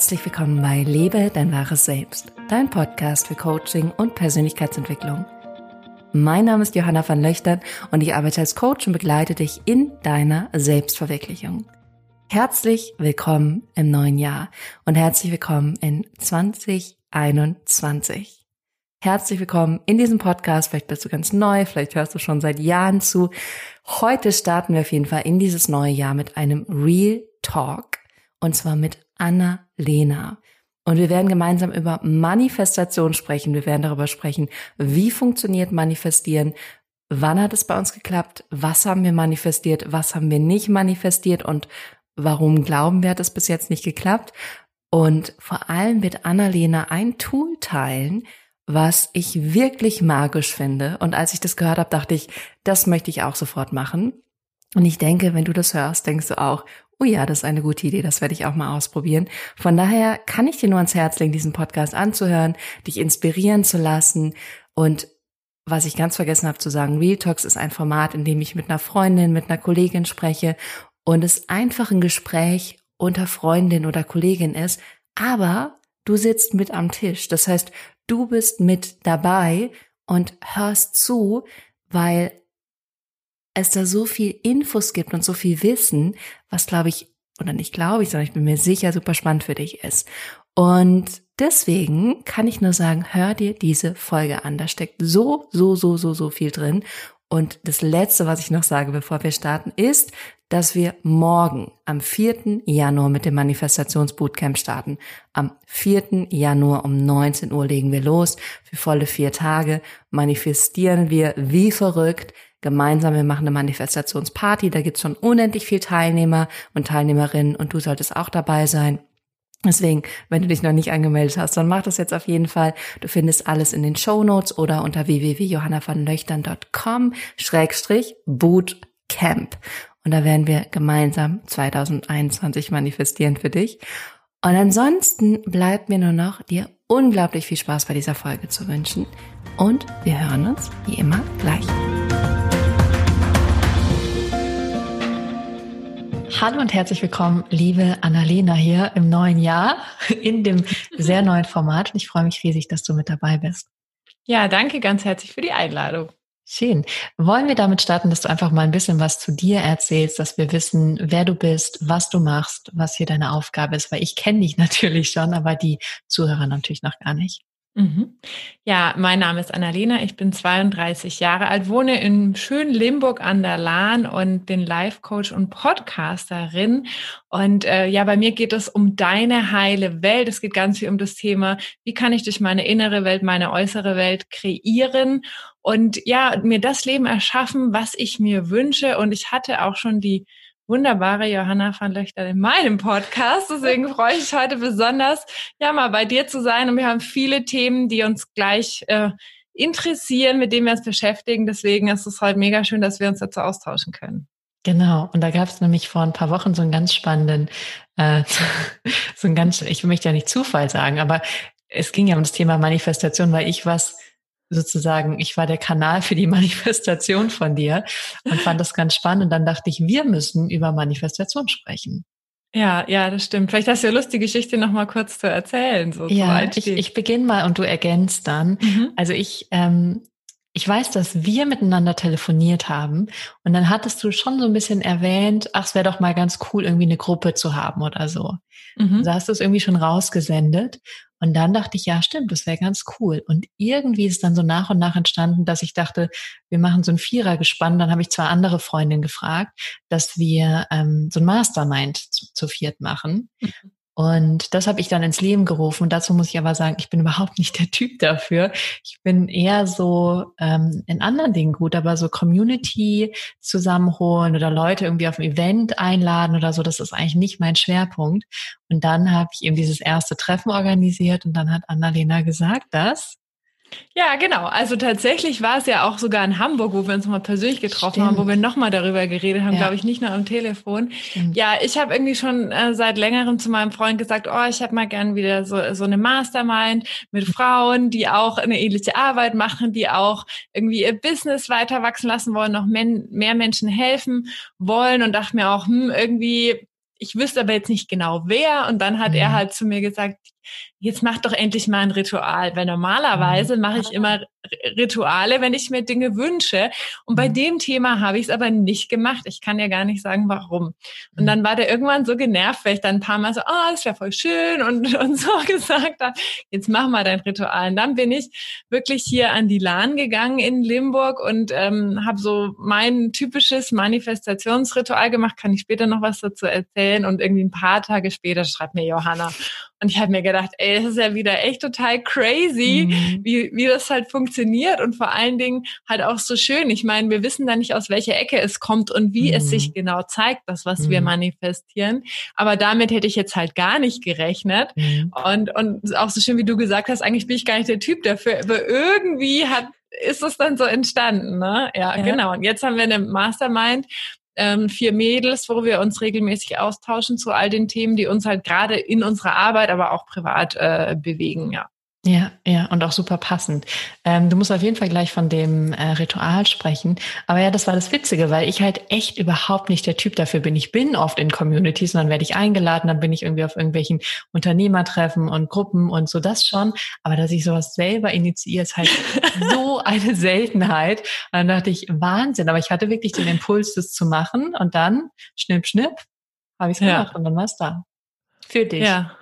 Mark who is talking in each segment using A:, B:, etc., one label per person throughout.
A: Herzlich willkommen bei Lebe dein wahres Selbst, dein Podcast für Coaching und Persönlichkeitsentwicklung. Mein Name ist Johanna van Löchtern und ich arbeite als Coach und begleite dich in deiner Selbstverwirklichung. Herzlich willkommen im neuen Jahr und herzlich willkommen in 2021. Herzlich willkommen in diesem Podcast. Vielleicht bist du ganz neu, vielleicht hörst du schon seit Jahren zu. Heute starten wir auf jeden Fall in dieses neue Jahr mit einem Real Talk und zwar mit Anna-Lena. Und wir werden gemeinsam über Manifestation sprechen. Wir werden darüber sprechen, wie funktioniert Manifestieren, wann hat es bei uns geklappt, was haben wir manifestiert, was haben wir nicht manifestiert und warum glauben wir, hat es bis jetzt nicht geklappt. Und vor allem wird Annalena ein Tool teilen, was ich wirklich magisch finde. Und als ich das gehört habe, dachte ich, das möchte ich auch sofort machen. Und ich denke, wenn du das hörst, denkst du auch, oh ja, das ist eine gute Idee, das werde ich auch mal ausprobieren. Von daher kann ich dir nur ans Herz legen, diesen Podcast anzuhören, dich inspirieren zu lassen und was ich ganz vergessen habe zu sagen, Real Talks ist ein Format, in dem ich mit einer Freundin, mit einer Kollegin spreche und es einfach ein Gespräch unter Freundin oder Kollegin ist, aber du sitzt mit am Tisch. Das heißt, du bist mit dabei und hörst zu, weil es da so viel Infos gibt und so viel Wissen, was glaube ich, oder nicht glaube ich, sondern ich bin mir sicher, super spannend für dich ist. Und deswegen kann ich nur sagen, hör dir diese Folge an. Da steckt so, so, so, so, so viel drin. Und das Letzte, was ich noch sage, bevor wir starten, ist, dass wir morgen am 4. Januar mit dem Manifestationsbootcamp starten. Am 4. Januar um 19 Uhr legen wir los. Für volle vier Tage manifestieren wir wie verrückt gemeinsam, wir machen eine Manifestationsparty, da gibt's schon unendlich viel Teilnehmer und Teilnehmerinnen und du solltest auch dabei sein. Deswegen, wenn du dich noch nicht angemeldet hast, dann mach das jetzt auf jeden Fall. Du findest alles in den Show Notes oder unter www.johannavanlöchtern.com Schrägstrich Bootcamp. Und da werden wir gemeinsam 2021 manifestieren für dich. Und ansonsten bleibt mir nur noch, dir unglaublich viel Spaß bei dieser Folge zu wünschen. Und wir hören uns wie immer gleich. Hallo und herzlich willkommen, liebe Annalena hier im neuen Jahr in dem sehr neuen Format. ich freue mich riesig, dass du mit dabei bist.
B: Ja, danke ganz herzlich für die Einladung.
A: Schön. Wollen wir damit starten, dass du einfach mal ein bisschen was zu dir erzählst, dass wir wissen, wer du bist, was du machst, was hier deine Aufgabe ist, weil ich kenne dich natürlich schon, aber die Zuhörer natürlich noch gar nicht.
B: Mhm. Ja, mein Name ist Annalena, ich bin 32 Jahre alt, wohne in schönen Limburg an der Lahn und bin Life-Coach und Podcasterin. Und äh, ja, bei mir geht es um deine heile Welt. Es geht ganz viel um das Thema, wie kann ich durch meine innere Welt, meine äußere Welt kreieren und ja, mir das Leben erschaffen, was ich mir wünsche. Und ich hatte auch schon die wunderbare Johanna van Löchter in meinem Podcast. Deswegen freue ich mich heute besonders, ja, mal bei dir zu sein. Und wir haben viele Themen, die uns gleich äh, interessieren, mit denen wir uns beschäftigen. Deswegen ist es heute mega schön, dass wir uns dazu austauschen können.
A: Genau, und da gab es nämlich vor ein paar Wochen so einen ganz spannenden, äh, so ein ganz, ich möchte ja nicht Zufall sagen, aber es ging ja um das Thema Manifestation, weil ich was sozusagen, ich war der Kanal für die Manifestation von dir und fand das ganz spannend. Und dann dachte ich, wir müssen über Manifestation sprechen.
B: Ja, ja, das stimmt. Vielleicht hast du ja Lust, die Geschichte noch mal kurz zu erzählen.
A: So ja, ich, ich beginne mal und du ergänzt dann. Mhm. Also ich, ähm, ich weiß, dass wir miteinander telefoniert haben und dann hattest du schon so ein bisschen erwähnt, ach, es wäre doch mal ganz cool, irgendwie eine Gruppe zu haben oder so. Mhm. Also hast du es irgendwie schon rausgesendet und dann dachte ich, ja, stimmt, das wäre ganz cool. Und irgendwie ist dann so nach und nach entstanden, dass ich dachte, wir machen so ein Vierergespann. Dann habe ich zwei andere Freundinnen gefragt, dass wir ähm, so ein Mastermind zu, zu viert machen. Mhm. Und das habe ich dann ins Leben gerufen. Und dazu muss ich aber sagen, ich bin überhaupt nicht der Typ dafür. Ich bin eher so ähm, in anderen Dingen gut, aber so Community zusammenholen oder Leute irgendwie auf ein Event einladen oder so, das ist eigentlich nicht mein Schwerpunkt. Und dann habe ich eben dieses erste Treffen organisiert und dann hat Annalena gesagt, dass
B: ja, genau. Also tatsächlich war es ja auch sogar in Hamburg, wo wir uns mal persönlich getroffen Stimmt. haben, wo wir nochmal darüber geredet haben, ja. glaube ich, nicht nur am Telefon. Stimmt. Ja, ich habe irgendwie schon äh, seit längerem zu meinem Freund gesagt, oh, ich habe mal gern wieder so, so eine Mastermind mit Frauen, die auch eine ähnliche Arbeit machen, die auch irgendwie ihr Business weiter wachsen lassen wollen, noch men mehr Menschen helfen wollen und dachte mir auch, hm, irgendwie ich wüsste aber jetzt nicht genau wer. Und dann hat mhm. er halt zu mir gesagt, jetzt mach doch endlich mal ein Ritual, weil normalerweise mhm. mache ich immer Rituale, wenn ich mir Dinge wünsche. Und bei mhm. dem Thema habe ich es aber nicht gemacht. Ich kann ja gar nicht sagen, warum. Und mhm. dann war der irgendwann so genervt, weil ich dann ein paar Mal so, ah, oh, das wäre voll schön und, und so gesagt habe, jetzt mach mal dein Ritual. Und dann bin ich wirklich hier an die Lahn gegangen in Limburg und ähm, habe so mein typisches Manifestationsritual gemacht. Kann ich später noch was dazu erzählen? Und irgendwie ein paar Tage später schreibt mir Johanna, und ich habe mir gedacht, ey, das ist ja wieder echt total crazy, mhm. wie, wie das halt funktioniert und vor allen Dingen halt auch so schön. Ich meine, wir wissen da nicht, aus welcher Ecke es kommt und wie mhm. es sich genau zeigt, das, was mhm. wir manifestieren. Aber damit hätte ich jetzt halt gar nicht gerechnet. Mhm. Und, und auch so schön, wie du gesagt hast, eigentlich bin ich gar nicht der Typ dafür. Aber irgendwie hat ist es dann so entstanden, ne? Ja, ja, genau. Und jetzt haben wir eine Mastermind, ähm, vier Mädels, wo wir uns regelmäßig austauschen zu all den Themen, die uns halt gerade in unserer Arbeit, aber auch privat äh, bewegen, ja.
A: Ja, ja, und auch super passend. Ähm, du musst auf jeden Fall gleich von dem äh, Ritual sprechen. Aber ja, das war das Witzige, weil ich halt echt überhaupt nicht der Typ dafür bin. Ich bin oft in Communities und dann werde ich eingeladen, dann bin ich irgendwie auf irgendwelchen Unternehmertreffen und Gruppen und so das schon. Aber dass ich sowas selber initiiere, ist halt so eine Seltenheit. Und dann dachte ich, Wahnsinn. Aber ich hatte wirklich den Impuls, das zu machen. Und dann, schnipp, schnipp, habe ich es gemacht und dann war es da.
B: Für dich. Ja.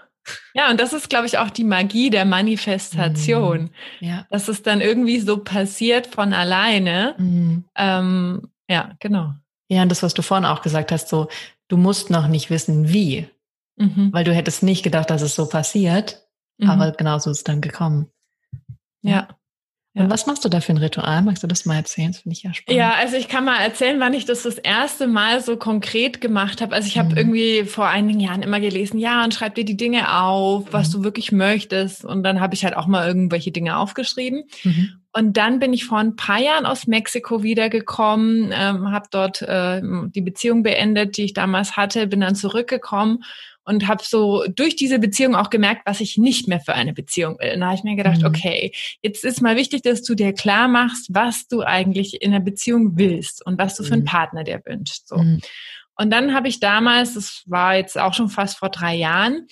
B: Ja, und das ist, glaube ich, auch die Magie der Manifestation. Mhm. Ja. Dass es dann irgendwie so passiert von alleine. Mhm. Ähm, ja, genau.
A: Ja, und das, was du vorhin auch gesagt hast, so, du musst noch nicht wissen, wie. Mhm. Weil du hättest nicht gedacht, dass es so passiert. Mhm. Aber genauso ist es dann gekommen.
B: Ja.
A: Ja. Und was machst du da für ein Ritual? Magst du das mal erzählen? Das finde ich ja spannend.
B: Ja, also ich kann mal erzählen, wann ich das das erste Mal so konkret gemacht habe. Also ich habe mhm. irgendwie vor einigen Jahren immer gelesen, ja, und schreib dir die Dinge auf, was mhm. du wirklich möchtest. Und dann habe ich halt auch mal irgendwelche Dinge aufgeschrieben. Mhm. Und dann bin ich vor ein paar Jahren aus Mexiko wiedergekommen, ähm, habe dort äh, die Beziehung beendet, die ich damals hatte, bin dann zurückgekommen und habe so durch diese Beziehung auch gemerkt, was ich nicht mehr für eine Beziehung will. Und da habe ich mir gedacht, mhm. okay, jetzt ist mal wichtig, dass du dir klar machst, was du eigentlich in einer Beziehung willst und was du für einen mhm. Partner dir wünschst. So. Mhm. Und dann habe ich damals, das war jetzt auch schon fast vor drei Jahren,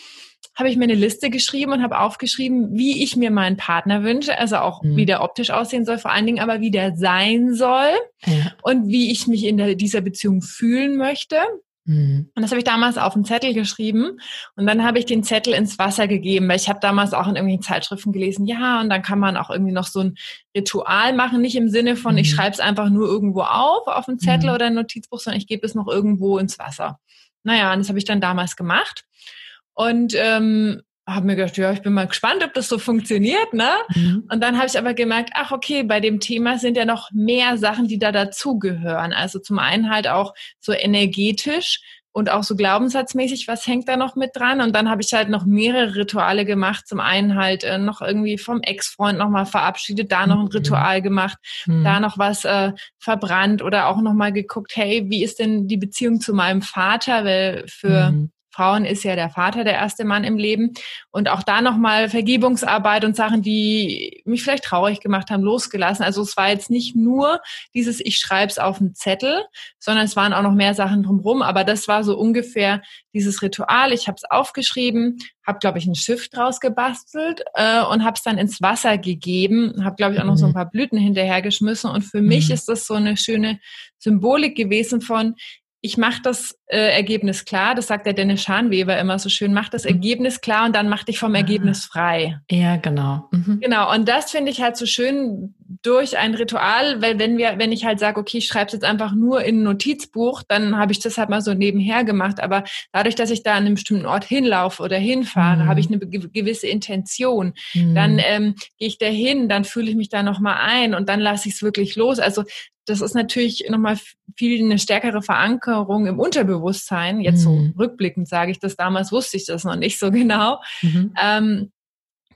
B: habe ich mir eine Liste geschrieben und habe aufgeschrieben, wie ich mir meinen Partner wünsche, also auch mhm. wie der optisch aussehen soll, vor allen Dingen aber wie der sein soll ja. und wie ich mich in der, dieser Beziehung fühlen möchte. Mhm. Und das habe ich damals auf einen Zettel geschrieben und dann habe ich den Zettel ins Wasser gegeben, weil ich habe damals auch in irgendwelchen Zeitschriften gelesen, ja, und dann kann man auch irgendwie noch so ein Ritual machen, nicht im Sinne von, mhm. ich schreibe es einfach nur irgendwo auf, auf einen Zettel mhm. oder ein Notizbuch, sondern ich gebe es noch irgendwo ins Wasser. Naja, und das habe ich dann damals gemacht. Und ähm, habe mir gedacht, ja, ich bin mal gespannt, ob das so funktioniert, ne? Mhm. Und dann habe ich aber gemerkt, ach okay, bei dem Thema sind ja noch mehr Sachen, die da dazugehören. Also zum einen halt auch so energetisch und auch so glaubenssatzmäßig, was hängt da noch mit dran? Und dann habe ich halt noch mehrere Rituale gemacht. Zum einen halt äh, noch irgendwie vom Ex-Freund nochmal verabschiedet, da noch ein mhm. Ritual gemacht, mhm. da noch was äh, verbrannt oder auch nochmal geguckt, hey, wie ist denn die Beziehung zu meinem Vater? Weil für mhm Frauen ist ja der Vater der erste Mann im Leben. Und auch da nochmal Vergebungsarbeit und Sachen, die mich vielleicht traurig gemacht haben, losgelassen. Also es war jetzt nicht nur dieses, ich schreibe es auf einen Zettel, sondern es waren auch noch mehr Sachen drumherum. Aber das war so ungefähr dieses Ritual. Ich habe es aufgeschrieben, habe, glaube ich, ein Schiff draus gebastelt äh, und habe es dann ins Wasser gegeben. Habe, glaube ich, auch noch so ein mhm. paar Blüten hinterhergeschmissen. Und für mich mhm. ist das so eine schöne Symbolik gewesen von, ich mache das äh, Ergebnis klar, das sagt der Dennis Schanweber immer so schön, mach das mhm. Ergebnis klar und dann mach dich vom ah. Ergebnis frei.
A: Ja, genau.
B: Mhm. Genau, und das finde ich halt so schön durch ein Ritual, weil wenn wir, wenn ich halt sage, okay, ich schreibe es jetzt einfach nur in ein Notizbuch, dann habe ich das halt mal so nebenher gemacht. Aber dadurch, dass ich da an einem bestimmten Ort hinlaufe oder hinfahre, mhm. habe ich eine gewisse Intention. Mhm. Dann ähm, gehe ich da hin, dann fühle ich mich da nochmal ein und dann lasse ich es wirklich los. Also das ist natürlich nochmal viel eine stärkere Verankerung im Unterbewusstsein. Jetzt mhm. so rückblickend sage ich das, damals wusste ich das noch nicht so genau. Mhm. Ähm,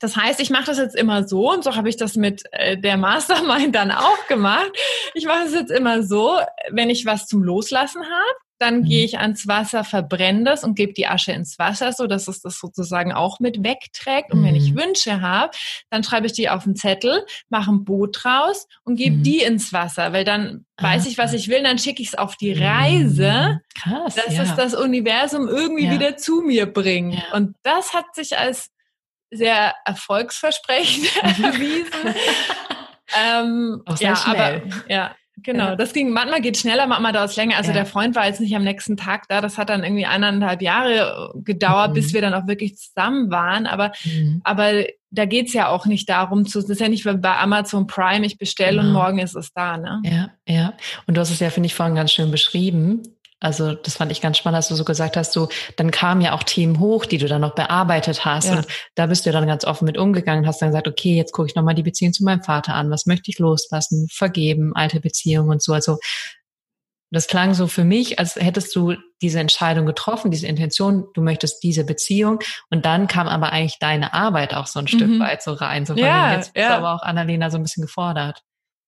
B: das heißt, ich mache das jetzt immer so und so habe ich das mit äh, der Mastermind dann auch gemacht. Ich mache es jetzt immer so, wenn ich was zum Loslassen habe, dann mhm. gehe ich ans Wasser, verbrenne das und gebe die Asche ins Wasser, so dass es das sozusagen auch mit wegträgt. Und mhm. wenn ich mhm. Wünsche habe, dann schreibe ich die auf einen Zettel, mache ein Boot draus und gebe mhm. die ins Wasser, weil dann weiß ich, was ich will, dann schicke ich es auf die Reise, Krass, dass ja. es das Universum irgendwie ja. wieder zu mir bringt. Ja. Und das hat sich als sehr erfolgsversprechend erwiesen. ähm, Auch sehr ja, schnell. aber ja, Genau, das ging, manchmal geht schneller, manchmal dauert es länger. Also ja. der Freund war jetzt nicht am nächsten Tag da. Das hat dann irgendwie eineinhalb Jahre äh, gedauert, mhm. bis wir dann auch wirklich zusammen waren. Aber, mhm. aber da geht's ja auch nicht darum zu, das ist ja nicht wie bei Amazon Prime, ich bestelle genau. und morgen ist es da, ne?
A: Ja, ja. Und du hast es ja, finde ich, vorhin ganz schön beschrieben. Also das fand ich ganz spannend, dass du so gesagt hast, so dann kamen ja auch Themen hoch, die du dann noch bearbeitet hast ja. und da bist du dann ganz offen mit umgegangen, hast dann gesagt, okay, jetzt gucke ich nochmal die Beziehung zu meinem Vater an, was möchte ich loslassen, vergeben, alte Beziehungen und so. Also das klang so für mich, als hättest du diese Entscheidung getroffen, diese Intention, du möchtest diese Beziehung und dann kam aber eigentlich deine Arbeit auch so ein Stück mhm. weit so rein. So von ja, jetzt ja. ist aber auch Annalena so ein bisschen gefordert.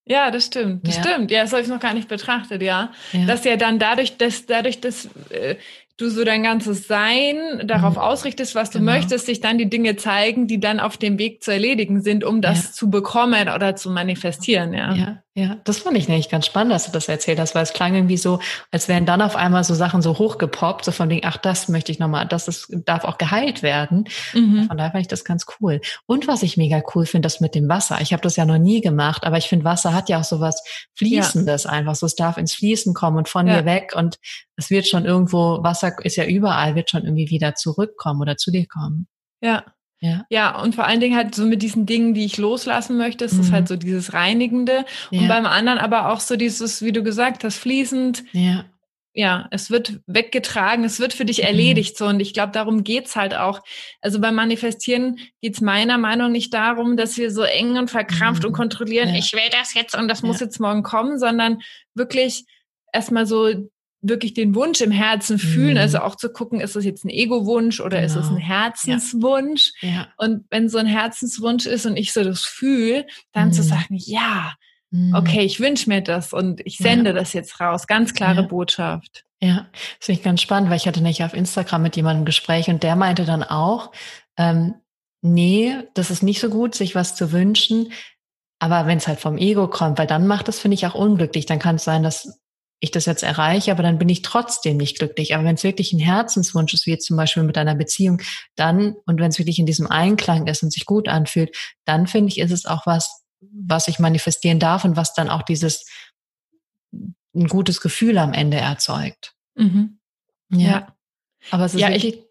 B: Ja, das stimmt. Das ja. stimmt. Ja, das habe ich noch gar nicht betrachtet, ja. ja. Dass ja dann dadurch, dass dadurch, dass äh, du so dein ganzes Sein darauf mhm. ausrichtest, was du genau. möchtest, sich dann die Dinge zeigen, die dann auf dem Weg zu erledigen sind, um das ja. zu bekommen oder zu manifestieren, ja.
A: Ja, ja, das fand ich nämlich ganz spannend, dass du das erzählt hast, weil es klang irgendwie so, als wären dann auf einmal so Sachen so hochgepoppt, so von wegen, ach, das möchte ich nochmal, das ist, darf auch geheilt werden. Mhm. Von daher fand ich das ganz cool. Und was ich mega cool finde, das mit dem Wasser. Ich habe das ja noch nie gemacht, aber ich finde, Wasser hat ja auch so was Fließendes ja. einfach. So, es darf ins Fließen kommen und von mir weg und es wird schon irgendwo, Wasser ist ja überall, wird schon irgendwie wieder zurückkommen oder zu dir kommen.
B: Ja. Ja. ja, und vor allen Dingen halt so mit diesen Dingen, die ich loslassen möchte, ist mhm. das halt so dieses Reinigende. Ja. Und beim anderen aber auch so dieses, wie du gesagt hast, fließend. Ja. Ja, es wird weggetragen, es wird für dich mhm. erledigt. So, und ich glaube, darum geht's halt auch. Also beim Manifestieren geht's meiner Meinung nicht darum, dass wir so eng und verkrampft mhm. und kontrollieren, ja. ich will das jetzt und das muss jetzt morgen kommen, sondern wirklich erstmal so wirklich den Wunsch im Herzen fühlen, also mhm. also auch zu gucken, ist es jetzt ein Ego-Wunsch oder genau. ist es ein. Herzenswunsch? Ja. Ja. Und wenn so ein Herzenswunsch ist und ich so das fühle, dann mhm. zu sagen, ja, mhm. okay, ich wünsche mir das und ich sende ja. das jetzt raus. Ganz klare Botschaft.
A: Ja, das finde ich ganz spannend, weil ich hatte nicht auf Instagram mit jemandem ein Gespräch und der meinte dann auch, ähm, nee, das ist nicht so gut, sich was zu wünschen. Aber wenn es halt vom Ego kommt, weil dann macht das, finde ich, auch unglücklich. Dann kann es sein, dass ich das jetzt erreiche, aber dann bin ich trotzdem nicht glücklich. Aber wenn es wirklich ein Herzenswunsch ist, wie jetzt zum Beispiel mit einer Beziehung, dann, und wenn es wirklich in diesem Einklang ist und sich gut anfühlt, dann finde ich, ist es auch was, was ich manifestieren darf und was dann auch dieses ein gutes Gefühl am Ende erzeugt. Mhm. Ja. ja. Aber es ist ja, wirklich, ich,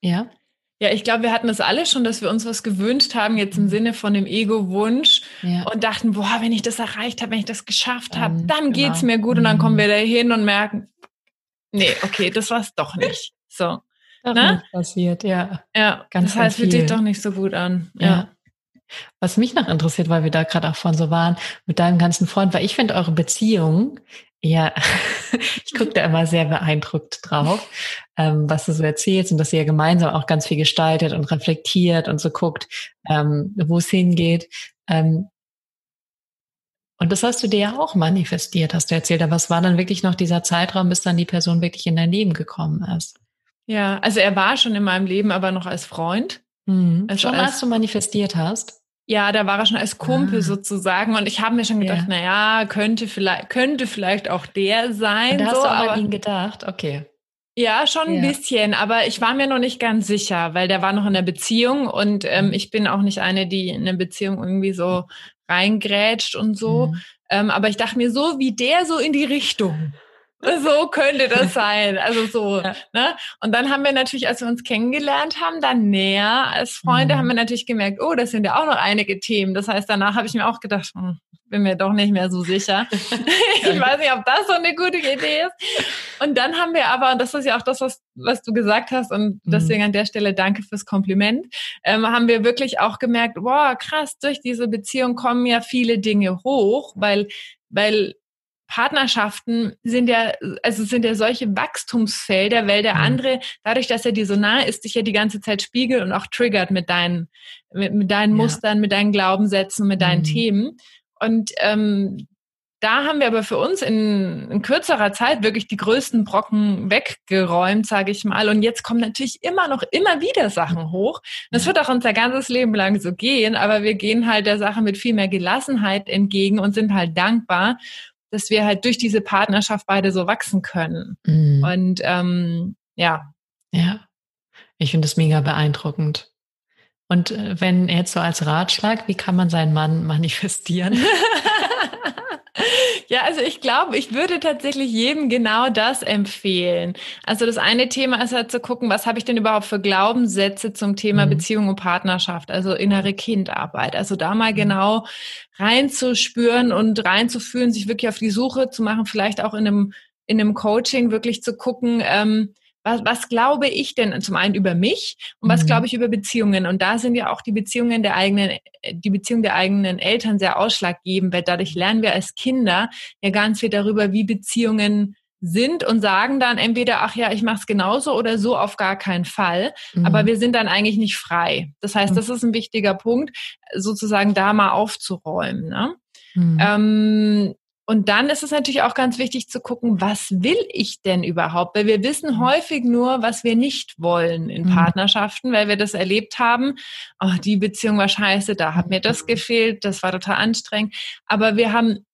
B: ja. Ja, ich glaube, wir hatten das alle schon, dass wir uns was gewünscht haben, jetzt im mhm. Sinne von dem Ego-Wunsch ja. und dachten, boah, wenn ich das erreicht habe, wenn ich das geschafft habe, dann genau. geht's mir gut. Und dann kommen mhm. wir da hin und merken, nee, okay, das war's doch nicht. So.
A: Doch ne? passiert, ja.
B: Ja, ganz, das heißt, fühlt sich doch nicht so gut an. Ja. ja.
A: Was mich noch interessiert, weil wir da gerade auch von so waren, mit deinem ganzen Freund, weil ich finde eure Beziehung ja, ich gucke da immer sehr beeindruckt drauf, ähm, was du so erzählst und dass ihr gemeinsam auch ganz viel gestaltet und reflektiert und so guckt, ähm, wo es hingeht. Ähm, und das hast du dir ja auch manifestiert, hast du erzählt. Aber was war dann wirklich noch dieser Zeitraum, bis dann die Person wirklich in dein Leben gekommen ist?
B: Ja, also er war schon in meinem Leben, aber noch als Freund.
A: Mhm. Also schon als, als du manifestiert hast?
B: Ja, da war er schon als Kumpel ah. sozusagen und ich habe mir schon gedacht, ja. na ja, könnte vielleicht könnte vielleicht auch der sein. Und
A: da hast so, du aber an ihn gedacht, okay.
B: Ja, schon ja. ein bisschen, aber ich war mir noch nicht ganz sicher, weil der war noch in der Beziehung und ähm, mhm. ich bin auch nicht eine, die in eine Beziehung irgendwie so reingrätscht und so. Mhm. Ähm, aber ich dachte mir, so wie der so in die Richtung so könnte das sein. Also so. Ja. Ne? Und dann haben wir natürlich, als wir uns kennengelernt haben, dann näher als Freunde, mhm. haben wir natürlich gemerkt, oh, das sind ja auch noch einige Themen. Das heißt, danach habe ich mir auch gedacht, hm, bin mir doch nicht mehr so sicher. ich weiß nicht, ob das so eine gute Idee ist. Und dann haben wir aber, und das ist ja auch das, was, was du gesagt hast, und mhm. deswegen an der Stelle danke fürs Kompliment, ähm, haben wir wirklich auch gemerkt, wow, krass, durch diese Beziehung kommen ja viele Dinge hoch, weil weil Partnerschaften sind ja, also sind ja solche Wachstumsfelder, weil der mhm. andere, dadurch, dass er dir so nah ist, dich ja die ganze Zeit spiegelt und auch triggert mit deinen, mit, mit deinen ja. Mustern, mit deinen Glaubenssätzen, mit deinen mhm. Themen. Und ähm, da haben wir aber für uns in, in kürzerer Zeit wirklich die größten Brocken weggeräumt, sage ich mal. Und jetzt kommen natürlich immer noch immer wieder Sachen hoch. Das wird auch unser ganzes Leben lang so gehen, aber wir gehen halt der Sache mit viel mehr Gelassenheit entgegen und sind halt dankbar, dass wir halt durch diese Partnerschaft beide so wachsen können. Mhm. Und ähm, ja.
A: Ja, ich finde das mega beeindruckend. Und äh, wenn jetzt so als Ratschlag, wie kann man seinen Mann manifestieren?
B: Ja, also ich glaube, ich würde tatsächlich jedem genau das empfehlen. Also das eine Thema ist halt zu gucken, was habe ich denn überhaupt für Glaubenssätze zum Thema mhm. Beziehung und Partnerschaft, also innere Kindarbeit. Also da mal genau reinzuspüren und reinzufühlen, sich wirklich auf die Suche zu machen, vielleicht auch in einem, in einem Coaching wirklich zu gucken, ähm, was, was glaube ich denn zum einen über mich und was mhm. glaube ich über Beziehungen? Und da sind ja auch die Beziehungen der eigenen, die Beziehung der eigenen Eltern sehr ausschlaggebend, weil dadurch lernen wir als Kinder ja ganz viel darüber, wie Beziehungen sind und sagen dann entweder, ach ja, ich mache es genauso oder so auf gar keinen Fall. Mhm. Aber wir sind dann eigentlich nicht frei. Das heißt, mhm. das ist ein wichtiger Punkt, sozusagen da mal aufzuräumen. Ne? Mhm. Ähm, und dann ist es natürlich auch ganz wichtig zu gucken, was will ich denn überhaupt? Weil wir wissen mhm. häufig nur, was wir nicht wollen in mhm. Partnerschaften, weil wir das erlebt haben. Oh, die Beziehung war scheiße, da hat mir das gefehlt, das war total anstrengend. Aber wir haben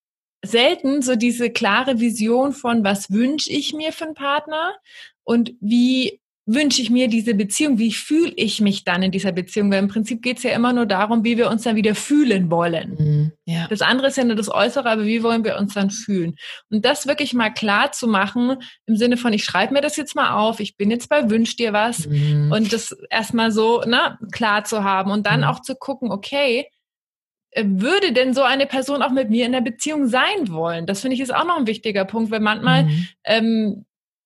B: selten so diese klare Vision von, was wünsche ich mir für einen Partner und wie wünsche ich mir diese Beziehung, wie fühle ich mich dann in dieser Beziehung? Weil im Prinzip geht es ja immer nur darum, wie wir uns dann wieder fühlen wollen. Mhm, ja. Das andere ist ja nur das Äußere, aber wie wollen wir uns dann fühlen? Und das wirklich mal klar zu machen, im Sinne von, ich schreibe mir das jetzt mal auf, ich bin jetzt bei Wünsch dir was mhm. und das erstmal so ne, klar zu haben und dann mhm. auch zu gucken, okay, äh, würde denn so eine Person auch mit mir in der Beziehung sein wollen? Das finde ich ist auch noch ein wichtiger Punkt, weil manchmal mhm. ähm,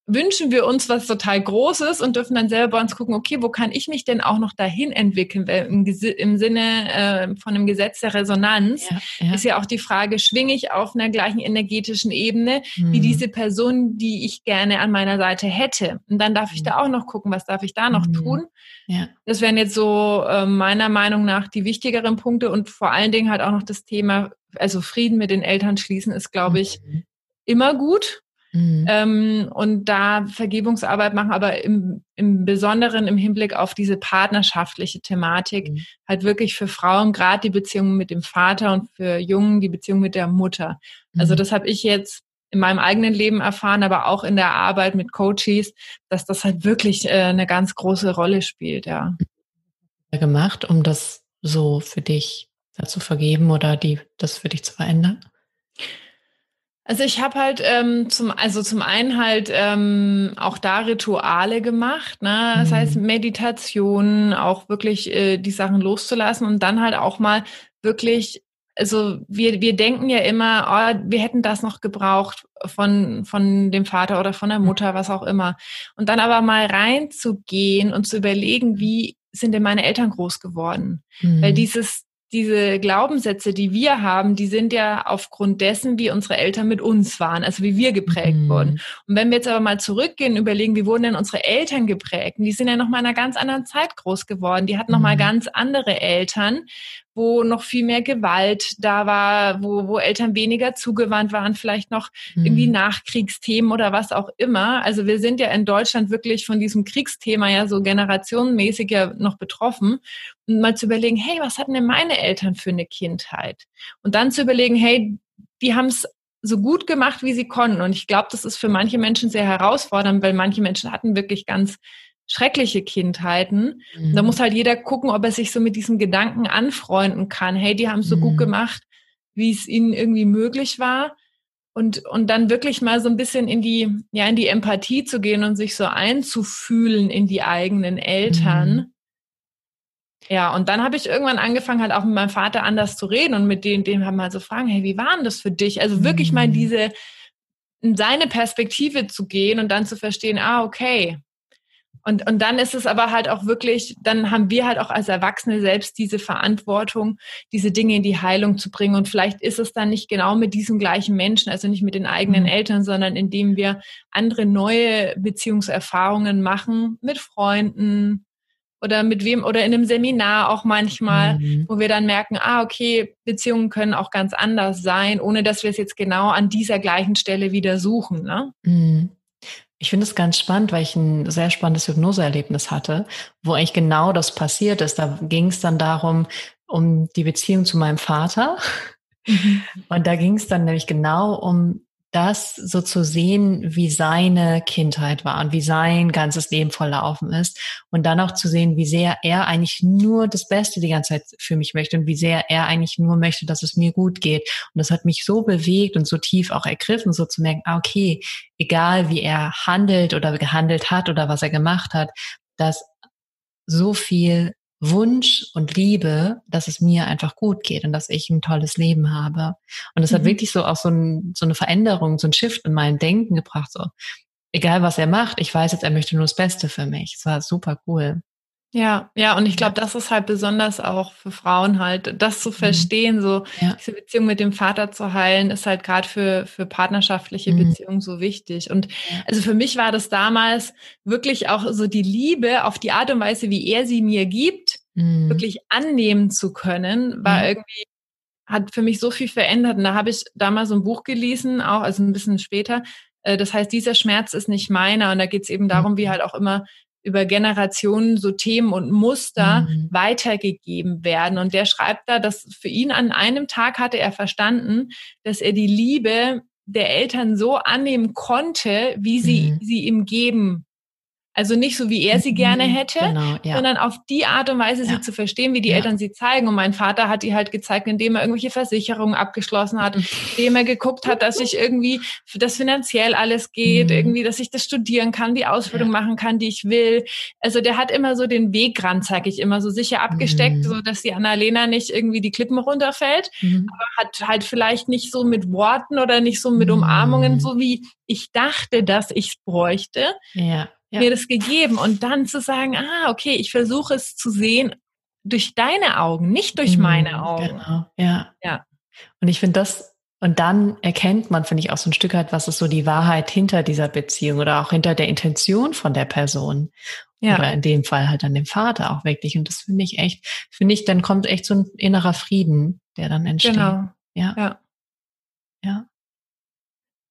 B: wünschen wir uns was total Großes und dürfen dann selber bei uns gucken, okay, wo kann ich mich denn auch noch dahin entwickeln? Weil im, im Sinne äh, von einem Gesetz der Resonanz ja, ja. ist ja auch die Frage, schwinge ich auf einer gleichen energetischen Ebene mhm. wie diese Person, die ich gerne an meiner Seite hätte? Und dann darf ich da mhm. auch noch gucken, was darf ich da noch mhm. tun? Ja. Das wären jetzt so äh, meiner Meinung nach die wichtigeren Punkte und vor allen Dingen halt auch noch das Thema, also Frieden mit den Eltern schließen ist, glaube ich, mhm. immer gut Mhm. Ähm, und da Vergebungsarbeit machen, aber im, im Besonderen im Hinblick auf diese partnerschaftliche Thematik, mhm. halt wirklich für Frauen, gerade die Beziehung mit dem Vater und für Jungen die Beziehung mit der Mutter. Also mhm. Also das habe ich jetzt in meinem eigenen Leben erfahren, aber auch in der Arbeit mit Coaches, dass das halt wirklich äh, eine ganz große Rolle spielt, ja.
A: Gemacht, um das so für dich zu vergeben oder die, das für dich zu verändern?
B: Also ich habe halt ähm, zum, also zum einen halt ähm, auch da Rituale gemacht, ne? Das mhm. heißt Meditation, auch wirklich äh, die Sachen loszulassen und dann halt auch mal wirklich, also wir, wir denken ja immer, oh, wir hätten das noch gebraucht von, von dem Vater oder von der Mutter, was auch immer. Und dann aber mal reinzugehen und zu überlegen, wie sind denn meine Eltern groß geworden? Mhm. Weil dieses diese Glaubenssätze, die wir haben, die sind ja aufgrund dessen, wie unsere Eltern mit uns waren, also wie wir geprägt mhm. wurden. Und wenn wir jetzt aber mal zurückgehen, überlegen, wie wurden denn unsere Eltern geprägt? Und die sind ja noch mal in einer ganz anderen Zeit groß geworden. Die hatten noch mal mhm. ganz andere Eltern wo noch viel mehr Gewalt da war, wo, wo Eltern weniger zugewandt waren, vielleicht noch mhm. irgendwie Nachkriegsthemen oder was auch immer. Also wir sind ja in Deutschland wirklich von diesem Kriegsthema ja so generationenmäßig ja noch betroffen. Und mal zu überlegen, hey, was hatten denn meine Eltern für eine Kindheit? Und dann zu überlegen, hey, die haben es so gut gemacht, wie sie konnten. Und ich glaube, das ist für manche Menschen sehr herausfordernd, weil manche Menschen hatten wirklich ganz schreckliche Kindheiten. Mhm. Da muss halt jeder gucken, ob er sich so mit diesem Gedanken anfreunden kann. Hey, die haben es so mhm. gut gemacht, wie es ihnen irgendwie möglich war. Und, und dann wirklich mal so ein bisschen in die, ja, in die Empathie zu gehen und sich so einzufühlen in die eigenen Eltern. Mhm. Ja, und dann habe ich irgendwann angefangen, halt auch mit meinem Vater anders zu reden und mit denen, dem haben mal so fragen, hey, wie war denn das für dich? Also wirklich mal mhm. diese, in seine Perspektive zu gehen und dann zu verstehen, ah, okay, und, und dann ist es aber halt auch wirklich, dann haben wir halt auch als Erwachsene selbst diese Verantwortung, diese Dinge in die Heilung zu bringen. Und vielleicht ist es dann nicht genau mit diesem gleichen Menschen, also nicht mit den eigenen mhm. Eltern, sondern indem wir andere neue Beziehungserfahrungen machen mit Freunden, oder mit wem oder in einem Seminar auch manchmal, mhm. wo wir dann merken, ah, okay, Beziehungen können auch ganz anders sein, ohne dass wir es jetzt genau an dieser gleichen Stelle wieder suchen. Ne?
A: Mhm. Ich finde es ganz spannend, weil ich ein sehr spannendes Hypnoseerlebnis hatte, wo eigentlich genau das passiert ist. Da ging es dann darum, um die Beziehung zu meinem Vater. Mhm. Und da ging es dann nämlich genau um das so zu sehen, wie seine Kindheit war und wie sein ganzes Leben verlaufen ist und dann auch zu sehen, wie sehr er eigentlich nur das Beste die ganze Zeit für mich möchte und wie sehr er eigentlich nur möchte, dass es mir gut geht. Und das hat mich so bewegt und so tief auch ergriffen, so zu merken, ah, okay, egal wie er handelt oder gehandelt hat oder was er gemacht hat, dass so viel Wunsch und Liebe, dass es mir einfach gut geht und dass ich ein tolles Leben habe. Und es mhm. hat wirklich so auch so, ein, so eine Veränderung, so ein Shift in meinem Denken gebracht. So, egal was er macht, ich weiß jetzt, er möchte nur das Beste für mich. Es war super cool.
B: Ja, ja, und ich glaube, das ist halt besonders auch für Frauen halt, das zu mhm. verstehen, so ja. diese Beziehung mit dem Vater zu heilen, ist halt gerade für, für partnerschaftliche mhm. Beziehungen so wichtig. Und also für mich war das damals wirklich auch so die Liebe auf die Art und Weise, wie er sie mir gibt, mhm. wirklich annehmen zu können, war irgendwie hat für mich so viel verändert. Und da habe ich damals so ein Buch gelesen, auch also ein bisschen später. Äh, das heißt, dieser Schmerz ist nicht meiner. Und da geht es eben darum, wie halt auch immer über Generationen so Themen und Muster mhm. weitergegeben werden. Und der schreibt da, dass für ihn an einem Tag hatte er verstanden, dass er die Liebe der Eltern so annehmen konnte, wie sie mhm. sie ihm geben also nicht so, wie er sie gerne mhm, hätte, genau, ja. sondern auf die Art und Weise, ja. sie zu verstehen, wie die ja. Eltern sie zeigen. Und mein Vater hat die halt gezeigt, indem er irgendwelche Versicherungen abgeschlossen hat, mhm. indem er geguckt hat, dass ich irgendwie, dass finanziell alles geht, mhm. irgendwie, dass ich das studieren kann, die Ausbildung machen kann, die ich will. Also der hat immer so den Wegrand, sage ich immer, so sicher abgesteckt, mhm. so dass die Annalena nicht irgendwie die Klippen runterfällt, mhm. aber hat halt vielleicht nicht so mit Worten oder nicht so mit Umarmungen, mhm. so wie ich dachte, dass ich es bräuchte. Ja ja. mir das gegeben und dann zu sagen, ah, okay, ich versuche es zu sehen durch deine Augen, nicht durch mhm, meine Augen. Genau,
A: ja. Ja. Und ich finde das, und dann erkennt man, finde ich, auch so ein Stück weit, was ist so die Wahrheit hinter dieser Beziehung oder auch hinter der Intention von der Person. Ja. Oder in dem Fall halt an dem Vater auch wirklich. Und das finde ich echt, finde ich, dann kommt echt so ein innerer Frieden, der dann entsteht. Genau. Ja. Ja.
B: ja.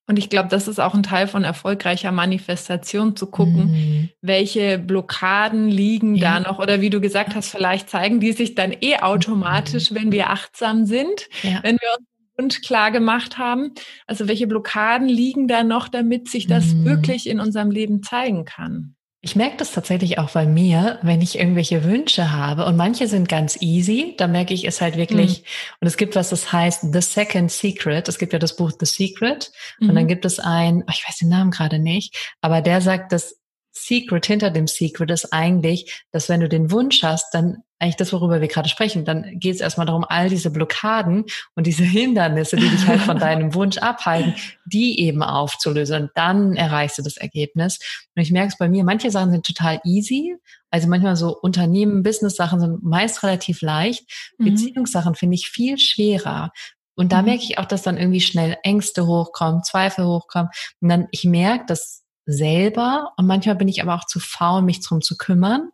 B: Und ich glaube, das ist auch ein Teil von erfolgreicher Manifestation, zu gucken, mhm. welche Blockaden liegen ja. da noch. Oder wie du gesagt hast, vielleicht zeigen die sich dann eh automatisch, mhm. wenn wir achtsam sind, ja. wenn wir uns Wunsch klar gemacht haben. Also welche Blockaden liegen da noch, damit sich das mhm. wirklich in unserem Leben zeigen kann?
A: Ich merke das tatsächlich auch bei mir, wenn ich irgendwelche Wünsche habe und manche sind ganz easy, da merke ich es halt wirklich. Mhm. Und es gibt was, das heißt The Second Secret. Es gibt ja das Buch The Secret mhm. und dann mhm. gibt es ein, oh, ich weiß den Namen gerade nicht, aber der sagt, das Secret hinter dem Secret ist eigentlich, dass wenn du den Wunsch hast, dann eigentlich das, worüber wir gerade sprechen, dann geht es erstmal darum, all diese Blockaden und diese Hindernisse, die dich halt von deinem Wunsch abhalten, die eben aufzulösen. Und dann erreichst du das Ergebnis. Und ich merke es bei mir, manche Sachen sind total easy. Also manchmal so Unternehmen, Business-Sachen sind meist relativ leicht. Mhm. Beziehungssachen finde ich viel schwerer. Und da mhm. merke ich auch, dass dann irgendwie schnell Ängste hochkommen, Zweifel hochkommen. Und dann, ich merke das selber und manchmal bin ich aber auch zu faul, mich drum zu kümmern.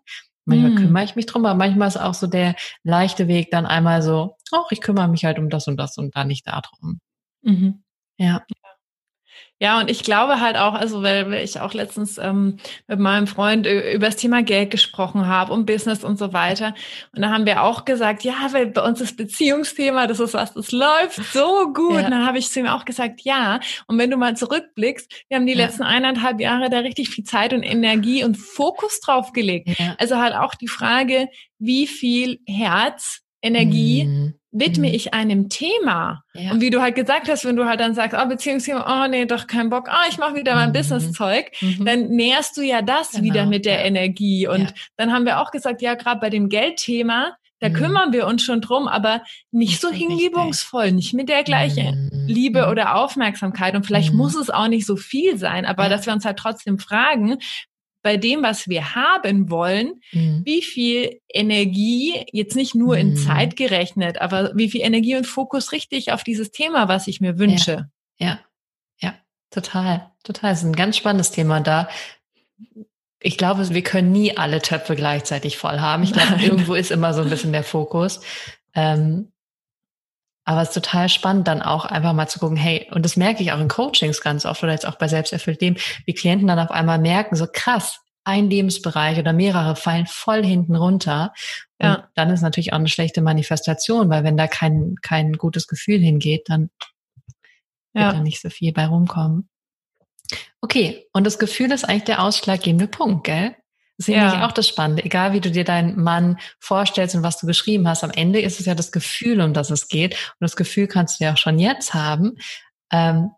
A: Manchmal hm. kümmere ich mich drum, aber manchmal ist auch so der leichte Weg dann einmal so, ach, ich kümmere mich halt um das und das und dann nicht darum. Mhm.
B: Ja. Ja, und ich glaube halt auch, also weil ich auch letztens ähm, mit meinem Freund über das Thema Geld gesprochen habe und Business und so weiter. Und da haben wir auch gesagt, ja, weil bei uns das Beziehungsthema, das ist was, das läuft so gut. Ja. Und dann habe ich zu ihm auch gesagt, ja. Und wenn du mal zurückblickst, wir haben die ja. letzten eineinhalb Jahre da richtig viel Zeit und Energie und Fokus drauf gelegt. Ja. Also halt auch die Frage, wie viel Herz, Energie, mhm widme mhm. ich einem Thema. Ja. Und wie du halt gesagt hast, wenn du halt dann sagst, oh, Beziehungsthema, oh nee, doch kein Bock, oh, ich mache wieder mein mhm. Business-Zeug, mhm. dann näherst du ja das genau. wieder mit der ja. Energie. Und ja. dann haben wir auch gesagt, ja, gerade bei dem Geldthema, da mhm. kümmern wir uns schon drum, aber nicht so hingebungsvoll, nicht mit der gleichen mhm. Liebe mhm. oder Aufmerksamkeit. Und vielleicht muss es auch nicht so viel sein, aber dass wir uns halt trotzdem fragen, bei dem, was wir haben wollen, mhm. wie viel Energie, jetzt nicht nur in mhm. Zeit gerechnet, aber wie viel Energie und Fokus richtig auf dieses Thema, was ich mir wünsche.
A: Ja, ja, ja total, total. Das ist ein ganz spannendes Thema da. ich glaube, wir können nie alle Töpfe gleichzeitig voll haben. Ich glaube, irgendwo ist immer so ein bisschen der Fokus. Ähm, aber es ist total spannend, dann auch einfach mal zu gucken, hey, und das merke ich auch in Coachings ganz oft oder jetzt auch bei selbsterfüllt dem, wie Klienten dann auf einmal merken, so krass, ein Lebensbereich oder mehrere fallen voll hinten runter. Und ja. dann ist natürlich auch eine schlechte Manifestation, weil wenn da kein, kein gutes Gefühl hingeht, dann ja. wird da nicht so viel bei rumkommen. Okay, und das Gefühl ist eigentlich der ausschlaggebende Punkt, gell? Das ist ja. nämlich auch das Spannende. Egal wie du dir deinen Mann vorstellst und was du geschrieben hast, am Ende ist es ja das Gefühl, um das es geht. Und das Gefühl kannst du ja auch schon jetzt haben. Ähm,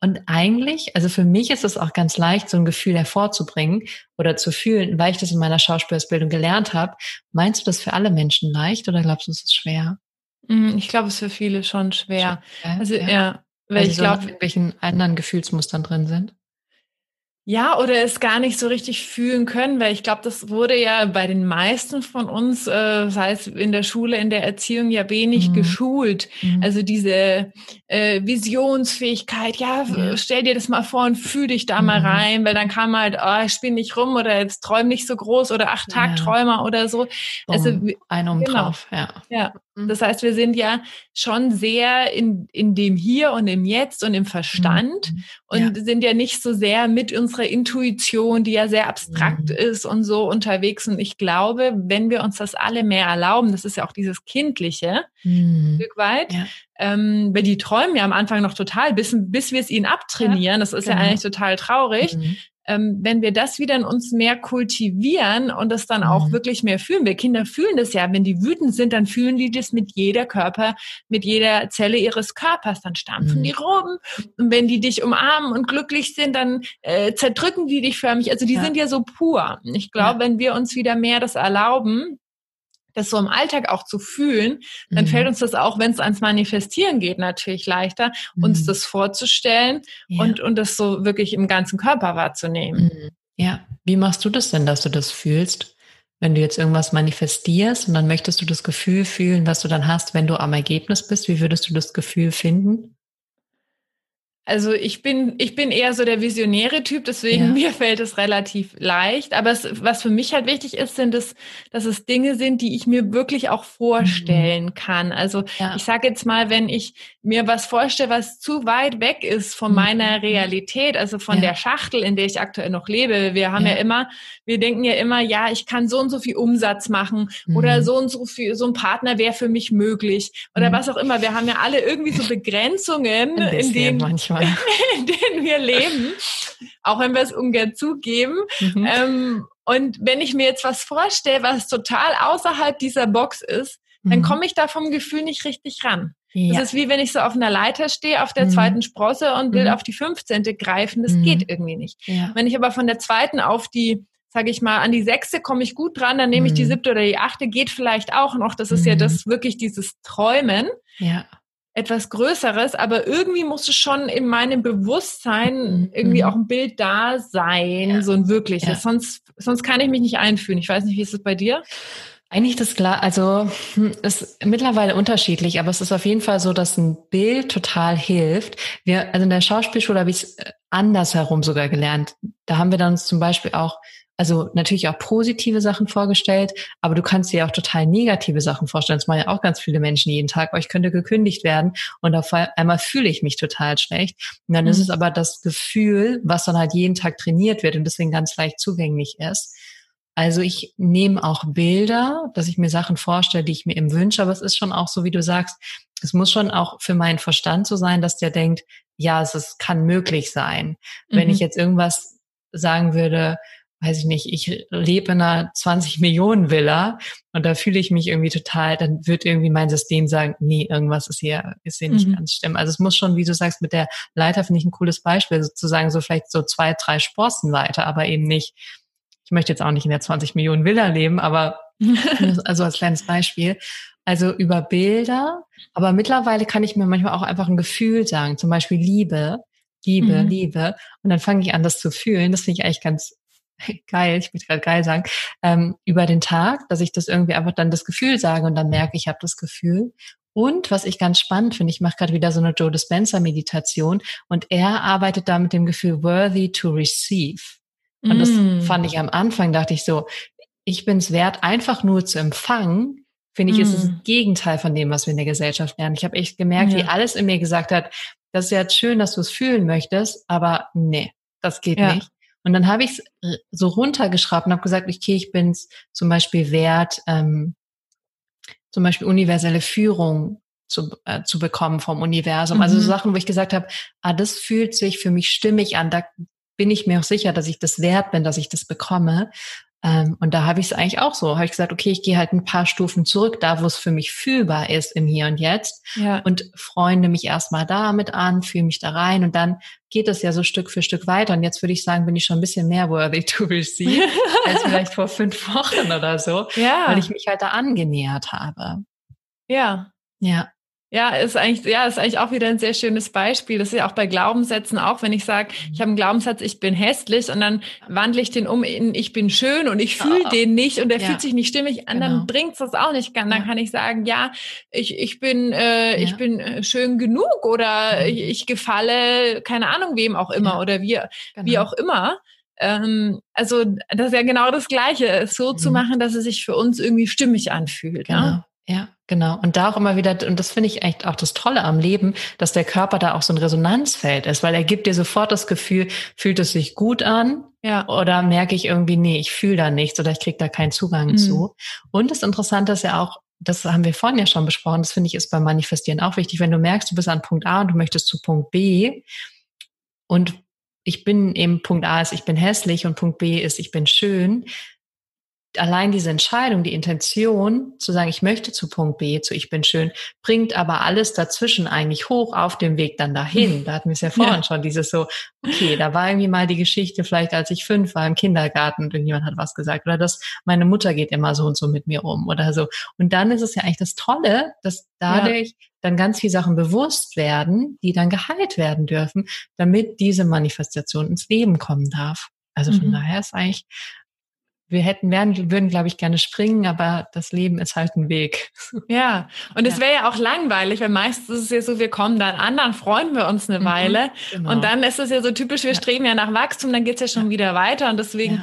A: und eigentlich, also für mich ist es auch ganz leicht, so ein Gefühl hervorzubringen oder zu fühlen, weil ich das in meiner Schauspielausbildung gelernt habe. Meinst du das für alle Menschen leicht oder glaubst du, es ist schwer?
B: Mm, ich glaube, es ist für viele schon schwer. schwer
A: also ja, ja weil, weil ich glaube, so welchen anderen Gefühlsmustern drin sind.
B: Ja, oder es gar nicht so richtig fühlen können, weil ich glaube, das wurde ja bei den meisten von uns, äh, sei es in der Schule, in der Erziehung, ja wenig mhm. geschult. Mhm. Also diese äh, Visionsfähigkeit, ja, ja, stell dir das mal vor und fühl dich da mhm. mal rein, weil dann kam halt, oh, ich spiel nicht rum oder jetzt träum nicht so groß oder acht Tagträumer ja. oder so.
A: Also ein um genau. drauf, ja.
B: Ja. Das heißt, wir sind ja schon sehr in, in dem Hier und im Jetzt und im Verstand mhm. und ja. sind ja nicht so sehr mit unserer Intuition, die ja sehr abstrakt mhm. ist und so unterwegs. Und ich glaube, wenn wir uns das alle mehr erlauben, das ist ja auch dieses Kindliche, mhm. ein Stück weit, ja. ähm, weil die träumen ja am Anfang noch total, bis, bis wir es ihnen abtrainieren. Ja, das ist genau. ja eigentlich total traurig. Ähm, wenn wir das wieder in uns mehr kultivieren und das dann auch mhm. wirklich mehr fühlen. Wir Kinder fühlen das ja. Wenn die wütend sind, dann fühlen die das mit jeder Körper, mit jeder Zelle ihres Körpers. Dann stampfen mhm. die rum. Und wenn die dich umarmen und glücklich sind, dann äh, zerdrücken die dich förmlich. Also die ja. sind ja so pur. Ich glaube, ja. wenn wir uns wieder mehr das erlauben, das so im Alltag auch zu fühlen, dann mhm. fällt uns das auch, wenn es ans Manifestieren geht, natürlich leichter, mhm. uns das vorzustellen ja. und, und das so wirklich im ganzen Körper wahrzunehmen.
A: Mhm. Ja, wie machst du das denn, dass du das fühlst? Wenn du jetzt irgendwas manifestierst und dann möchtest du das Gefühl fühlen, was du dann hast, wenn du am Ergebnis bist, wie würdest du das Gefühl finden?
B: Also ich bin, ich bin eher so der visionäre Typ, deswegen ja. mir fällt es relativ leicht. Aber es, was für mich halt wichtig ist, sind es, dass es Dinge sind, die ich mir wirklich auch vorstellen mhm. kann. Also ja. ich sage jetzt mal, wenn ich mir was vorstelle, was zu weit weg ist von mhm. meiner Realität, also von ja. der Schachtel, in der ich aktuell noch lebe. Wir haben ja. immer, wir denken ja immer, ja, ich kann so und so viel Umsatz machen mhm. oder so und so viel, so ein Partner wäre für mich möglich oder mhm. was auch immer. Wir haben ja alle irgendwie so Begrenzungen, in denen manchmal manchmal. in denen wir leben, auch wenn wir es ungern zugeben. Mhm. Ähm, und wenn ich mir jetzt was vorstelle, was total außerhalb dieser Box ist, dann mhm. komme ich da vom Gefühl nicht richtig ran. Ja. Das ist wie wenn ich so auf einer Leiter stehe, auf der mhm. zweiten Sprosse und will mhm. auf die 15. greifen. Das mhm. geht irgendwie nicht. Ja. Wenn ich aber von der zweiten auf die, sage ich mal, an die sechste komme ich gut dran, dann nehme ich die mhm. siebte oder die achte, geht vielleicht auch noch. Das ist ja das wirklich dieses Träumen. Ja etwas Größeres, aber irgendwie muss es schon in meinem Bewusstsein mhm. irgendwie mhm. auch ein Bild da sein, ja. so ein wirkliches. Sonst, sonst kann ich mich nicht einfühlen. Ich weiß nicht, wie ist es bei dir?
A: Eigentlich das klar, also hm, ist mittlerweile unterschiedlich, aber es ist auf jeden Fall so, dass ein Bild total hilft. Wir, also in der Schauspielschule habe ich es äh, andersherum sogar gelernt. Da haben wir dann zum Beispiel auch also natürlich auch positive Sachen vorgestellt, aber du kannst dir auch total negative Sachen vorstellen. Das machen ja auch ganz viele Menschen jeden Tag. Euch könnte gekündigt werden und auf einmal fühle ich mich total schlecht. Und dann mhm. ist es aber das Gefühl, was dann halt jeden Tag trainiert wird und deswegen ganz leicht zugänglich ist. Also ich nehme auch Bilder, dass ich mir Sachen vorstelle, die ich mir eben wünsche, aber es ist schon auch so, wie du sagst, es muss schon auch für meinen Verstand so sein, dass der denkt, ja, es ist, kann möglich sein. Mhm. Wenn ich jetzt irgendwas sagen würde, weiß ich nicht, ich lebe in einer 20 Millionen Villa und da fühle ich mich irgendwie total, dann wird irgendwie mein System sagen, nee, irgendwas ist hier, ist hier nicht mhm. ganz stimmen. Also es muss schon, wie du sagst, mit der Leiter finde ich ein cooles Beispiel, sozusagen so vielleicht so zwei, drei Sprossen weiter, aber eben nicht, ich möchte jetzt auch nicht in der 20 Millionen Villa leben, aber also als kleines Beispiel. Also über Bilder, aber mittlerweile kann ich mir manchmal auch einfach ein Gefühl sagen, zum Beispiel Liebe, Liebe, mhm. Liebe. Und dann fange ich an, das zu fühlen. Das finde ich eigentlich ganz geil, ich möchte gerade geil sagen, ähm, über den Tag, dass ich das irgendwie einfach dann das Gefühl sage und dann merke, ich habe das Gefühl. Und was ich ganz spannend finde, ich mache gerade wieder so eine Joe Dispenza Meditation und er arbeitet da mit dem Gefühl worthy to receive. Und das mm. fand ich am Anfang, dachte ich so, ich bin es wert, einfach nur zu empfangen, finde ich, mm. ist es das Gegenteil von dem, was wir in der Gesellschaft lernen. Ich habe echt gemerkt, ja. wie alles in mir gesagt hat, das ist jetzt schön, dass du es fühlen möchtest, aber nee, das geht ja. nicht. Und dann habe ich es so runtergeschraubt und habe gesagt, okay, ich bin es zum Beispiel wert, ähm, zum Beispiel universelle Führung zu, äh, zu bekommen vom Universum. Mhm. Also so mhm. Sachen, wo ich gesagt habe, ah, das fühlt sich für mich stimmig an, da bin ich mir auch sicher, dass ich das wert bin, dass ich das bekomme. Ähm, und da habe ich es eigentlich auch so, habe ich gesagt, okay, ich gehe halt ein paar Stufen zurück, da wo es für mich fühlbar ist im Hier und Jetzt ja. und freunde mich erstmal damit an, fühle mich da rein und dann geht es ja so Stück für Stück weiter. Und jetzt würde ich sagen, bin ich schon ein bisschen mehr worthy to receive als vielleicht vor fünf Wochen oder so, ja. weil ich mich halt da angenähert habe.
B: Ja. Ja. Ja, ist eigentlich, ja, ist eigentlich auch wieder ein sehr schönes Beispiel. Das ist ja auch bei Glaubenssätzen auch, wenn ich sage, ich habe einen Glaubenssatz, ich bin hässlich und dann wandle ich den um in ich bin schön und ich fühle oh, den nicht und der ja. fühlt sich nicht stimmig an, genau. dann bringt's das auch nicht. Dann ja. kann ich sagen, ja, ich, ich bin, äh, ja. ich bin äh, schön genug oder mhm. ich, ich, gefalle, keine Ahnung, wem auch immer oder wie, genau. wie auch immer. Ähm, also das ist ja genau das Gleiche, so mhm. zu machen, dass es sich für uns irgendwie stimmig anfühlt.
A: Genau. Ne? Ja, genau. Und da auch immer wieder, und das finde ich echt auch das Tolle am Leben, dass der Körper da auch so ein Resonanzfeld ist, weil er gibt dir sofort das Gefühl, fühlt es sich gut an? Ja. Oder merke ich irgendwie, nee, ich fühle da nichts oder ich kriege da keinen Zugang mhm. zu. Und das Interessante ist ja auch, das haben wir vorhin ja schon besprochen, das finde ich ist beim Manifestieren auch wichtig, wenn du merkst, du bist an Punkt A und du möchtest zu Punkt B und ich bin eben Punkt A ist, ich bin hässlich und Punkt B ist, ich bin schön, allein diese Entscheidung, die Intention zu sagen, ich möchte zu Punkt B, zu ich bin schön, bringt aber alles dazwischen eigentlich hoch auf dem Weg dann dahin. Da hatten wir es ja vorhin ja. schon, dieses so, okay, da war irgendwie mal die Geschichte, vielleicht als ich fünf war im Kindergarten und irgendjemand hat was gesagt oder dass meine Mutter geht immer so und so mit mir um oder so. Und dann ist es ja eigentlich das Tolle, dass dadurch ja. dann ganz viele Sachen bewusst werden, die dann geheilt werden dürfen, damit diese Manifestation ins Leben kommen darf. Also von mhm. daher ist eigentlich wir hätten, werden, würden, glaube ich, gerne springen, aber das Leben ist halt ein Weg.
B: Ja, und es wäre ja auch langweilig, weil meistens ist es ja so, wir kommen dann an, dann freuen wir uns eine mhm, Weile genau. und dann ist es ja so typisch, wir ja. streben ja nach Wachstum, dann geht's ja schon ja. wieder weiter und deswegen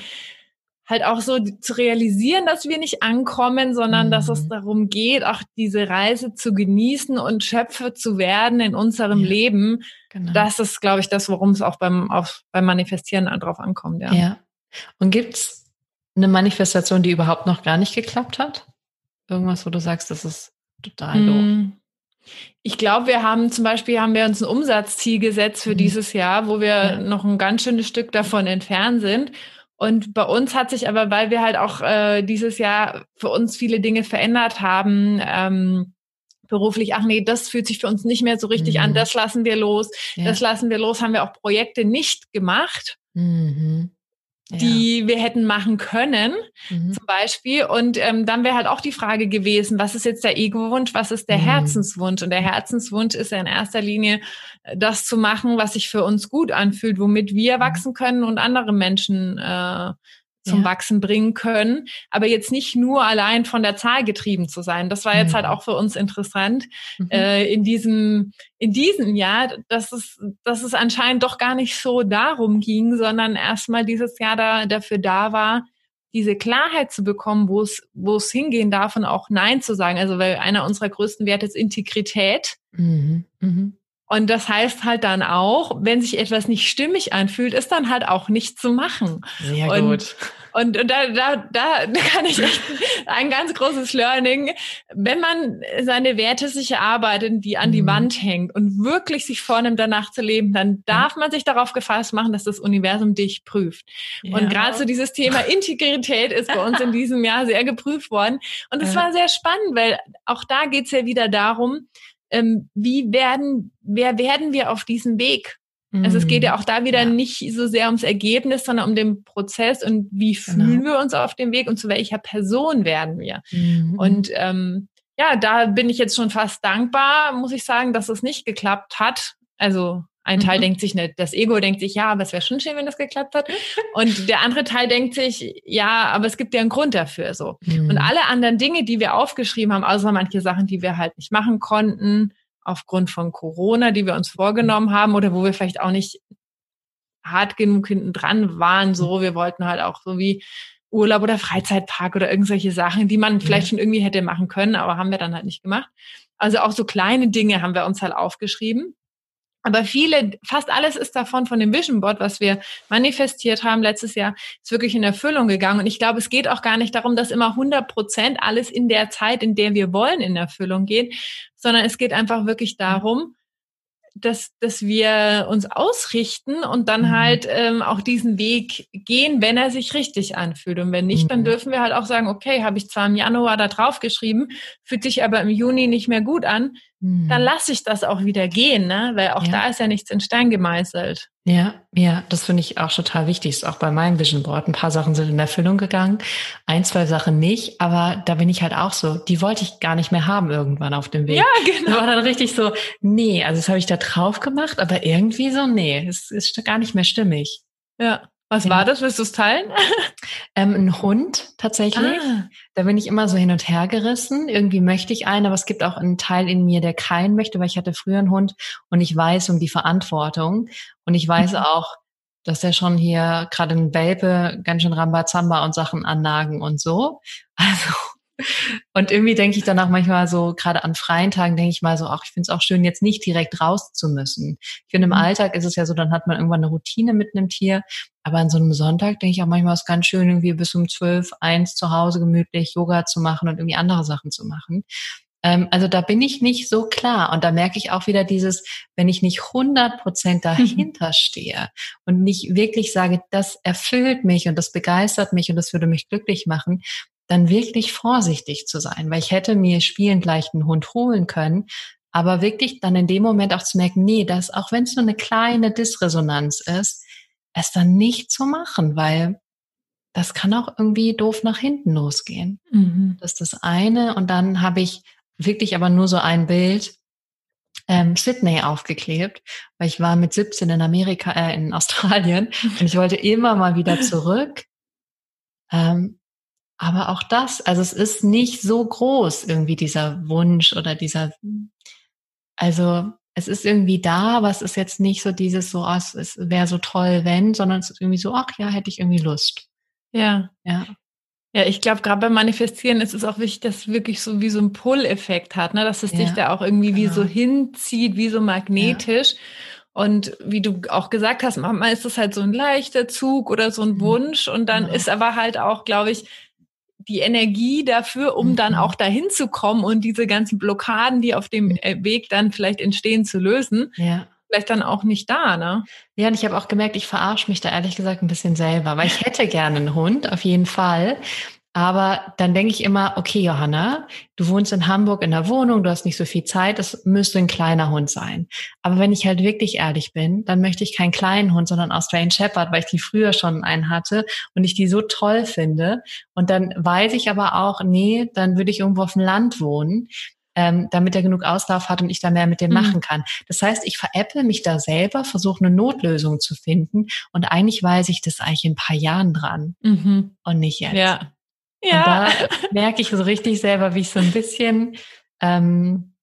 B: halt auch so zu realisieren, dass wir nicht ankommen, sondern mhm. dass es mhm. darum geht, auch diese Reise zu genießen und Schöpfe zu werden in unserem Leben. Genau. Das ist, glaube ich, das, worum es auch beim, auf, beim Manifestieren drauf ankommt. Ja.
A: ja. Und gibt's eine Manifestation, die überhaupt noch gar nicht geklappt hat? Irgendwas, wo du sagst, das ist total mm. doof.
B: Ich glaube, wir haben zum Beispiel haben wir uns ein Umsatzziel gesetzt für mhm. dieses Jahr, wo wir ja. noch ein ganz schönes Stück davon entfernt sind. Und bei uns hat sich aber, weil wir halt auch äh, dieses Jahr für uns viele Dinge verändert haben, ähm, beruflich, ach nee, das fühlt sich für uns nicht mehr so richtig mhm. an, das lassen wir los, ja. das lassen wir los, haben wir auch Projekte nicht gemacht. Mhm die ja. wir hätten machen können, mhm. zum Beispiel. Und ähm, dann wäre halt auch die Frage gewesen, was ist jetzt der Ego-Wunsch, was ist der mhm. Herzenswunsch? Und der Herzenswunsch ist ja in erster Linie, äh, das zu machen, was sich für uns gut anfühlt, womit wir mhm. wachsen können und andere Menschen äh, zum ja. Wachsen bringen können, aber jetzt nicht nur allein von der Zahl getrieben zu sein. Das war jetzt halt mhm. halt auch für uns interessant mhm. äh, in diesem in diesem Jahr, dass es dass es anscheinend doch gar nicht so darum ging, sondern erstmal dieses Jahr da dafür da war, diese Klarheit zu bekommen, wo es wo es hingehen darf und auch Nein zu sagen. Also weil einer unserer größten Werte ist Integrität. Mhm. Und das heißt halt dann auch, wenn sich etwas nicht stimmig anfühlt, ist dann halt auch nicht zu machen.
A: Sehr
B: und,
A: gut.
B: Und, und da, da, da kann ich echt ein ganz großes Learning, wenn man seine Werte sich erarbeitet, die an die mhm. Wand hängt und wirklich sich vornimmt, danach zu leben, dann darf man sich darauf gefasst machen, dass das Universum dich prüft. Ja. Und gerade so dieses Thema Integrität ist bei uns in diesem Jahr sehr geprüft worden. Und es ja. war sehr spannend, weil auch da geht's ja wieder darum, ähm, wie werden, wer werden wir auf diesem Weg? Mhm. Also es geht ja mhm. auch da wieder ja. nicht so sehr ums Ergebnis, sondern um den Prozess und wie genau. fühlen wir uns auf dem Weg und zu welcher Person werden wir. Mhm. Und ähm, ja, da bin ich jetzt schon fast dankbar, muss ich sagen, dass es nicht geklappt hat. Also ein Teil mhm. denkt sich, ne, das Ego denkt sich, ja, aber es wäre schon schön, wenn das geklappt hat. Und der andere Teil denkt sich, ja, aber es gibt ja einen Grund dafür so. Mhm. Und alle anderen Dinge, die wir aufgeschrieben haben, außer manche Sachen, die wir halt nicht machen konnten, aufgrund von Corona, die wir uns vorgenommen haben oder wo wir vielleicht auch nicht hart genug hinten dran waren. So, wir wollten halt auch so wie Urlaub oder Freizeitpark oder irgendwelche Sachen, die man vielleicht schon irgendwie hätte machen können, aber haben wir dann halt nicht gemacht. Also auch so kleine Dinge haben wir uns halt aufgeschrieben. Aber viele, fast alles ist davon von dem Vision Board, was wir manifestiert haben letztes Jahr, ist wirklich in Erfüllung gegangen. Und ich glaube, es geht auch gar nicht darum, dass immer 100 Prozent alles in der Zeit, in der wir wollen, in Erfüllung geht, sondern es geht einfach wirklich darum, dass, dass wir uns ausrichten und dann mhm. halt ähm, auch diesen Weg gehen, wenn er sich richtig anfühlt. Und wenn nicht, mhm. dann dürfen wir halt auch sagen, okay, habe ich zwar im Januar da drauf geschrieben, fühlt sich aber im Juni nicht mehr gut an, dann lasse ich das auch wieder gehen, ne? weil auch ja. da ist ja nichts in Stein gemeißelt.
A: Ja, ja, das finde ich auch total wichtig. Ist auch bei meinem Vision Board. Ein paar Sachen sind in Erfüllung gegangen, ein, zwei Sachen nicht, aber da bin ich halt auch so, die wollte ich gar nicht mehr haben irgendwann auf dem Weg.
B: Ja, genau.
A: Da war dann richtig so, nee, also das habe ich da drauf gemacht, aber irgendwie so, nee, es ist gar nicht mehr stimmig.
B: Ja. Was war das? Willst du es teilen?
A: Ähm, ein Hund tatsächlich. Ah. Da bin ich immer so hin und her gerissen. Irgendwie möchte ich einen, aber es gibt auch einen Teil in mir, der keinen möchte, weil ich hatte früher einen Hund und ich weiß um die Verantwortung. Und ich weiß mhm. auch, dass der schon hier gerade ein Welpe ganz schön Rambazamba und Sachen annagen und so. Also und irgendwie denke ich danach manchmal so, gerade an freien Tagen denke ich mal so, ach, ich finde es auch schön, jetzt nicht direkt raus zu müssen. Ich finde, im mhm. Alltag ist es ja so, dann hat man irgendwann eine Routine mit einem Tier. Aber an so einem Sonntag denke ich auch manchmal, es ist ganz schön, irgendwie bis um zwölf, eins zu Hause gemütlich Yoga zu machen und irgendwie andere Sachen zu machen. Ähm, also da bin ich nicht so klar. Und da merke ich auch wieder dieses, wenn ich nicht 100 Prozent dahinter stehe und nicht wirklich sage, das erfüllt mich und das begeistert mich und das würde mich glücklich machen, dann wirklich vorsichtig zu sein, weil ich hätte mir spielend leicht einen Hund holen können, aber wirklich dann in dem Moment auch zu merken, nee, das, auch wenn es nur eine kleine Disresonanz ist, es dann nicht zu machen, weil das kann auch irgendwie doof nach hinten losgehen. Mhm. Das ist das eine. Und dann habe ich wirklich aber nur so ein Bild ähm, Sydney aufgeklebt, weil ich war mit 17 in Amerika, äh, in Australien und ich wollte immer mal wieder zurück. Ähm, aber auch das, also es ist nicht so groß irgendwie dieser Wunsch oder dieser, also es ist irgendwie da, aber es ist jetzt nicht so dieses so, oh, es wäre so toll, wenn, sondern es ist irgendwie so, ach ja, hätte ich irgendwie Lust.
B: Ja. Ja. Ja, ich glaube, gerade beim Manifestieren ist es auch wichtig, dass es wirklich so wie so ein Pull-Effekt hat, ne? dass es ja, dich da auch irgendwie genau. wie so hinzieht, wie so magnetisch. Ja. Und wie du auch gesagt hast, manchmal ist es halt so ein leichter Zug oder so ein mhm. Wunsch. Und dann genau. ist aber halt auch, glaube ich, die Energie dafür, um mhm. dann auch dahin zu kommen und diese ganzen Blockaden, die auf dem mhm. äh, Weg dann vielleicht entstehen, zu lösen. Ja. Vielleicht dann auch nicht da, ne?
A: Ja, und ich habe auch gemerkt, ich verarsche mich da ehrlich gesagt ein bisschen selber, weil ich hätte gerne einen Hund, auf jeden Fall. Aber dann denke ich immer, okay, Johanna, du wohnst in Hamburg in der Wohnung, du hast nicht so viel Zeit, es müsste ein kleiner Hund sein. Aber wenn ich halt wirklich ehrlich bin, dann möchte ich keinen kleinen Hund, sondern Australian Shepherd, weil ich die früher schon einen hatte und ich die so toll finde. Und dann weiß ich aber auch, nee, dann würde ich irgendwo auf dem Land wohnen. Ähm, damit er genug Auslauf hat und ich da mehr mit dem mhm. machen kann. Das heißt, ich veräpple mich da selber, versuche eine Notlösung zu finden und eigentlich weiß ich das eigentlich in ein paar Jahren dran mhm. und nicht jetzt.
B: Ja,
A: ja. Und da merke ich so richtig selber, wie ich so ein bisschen, ähm,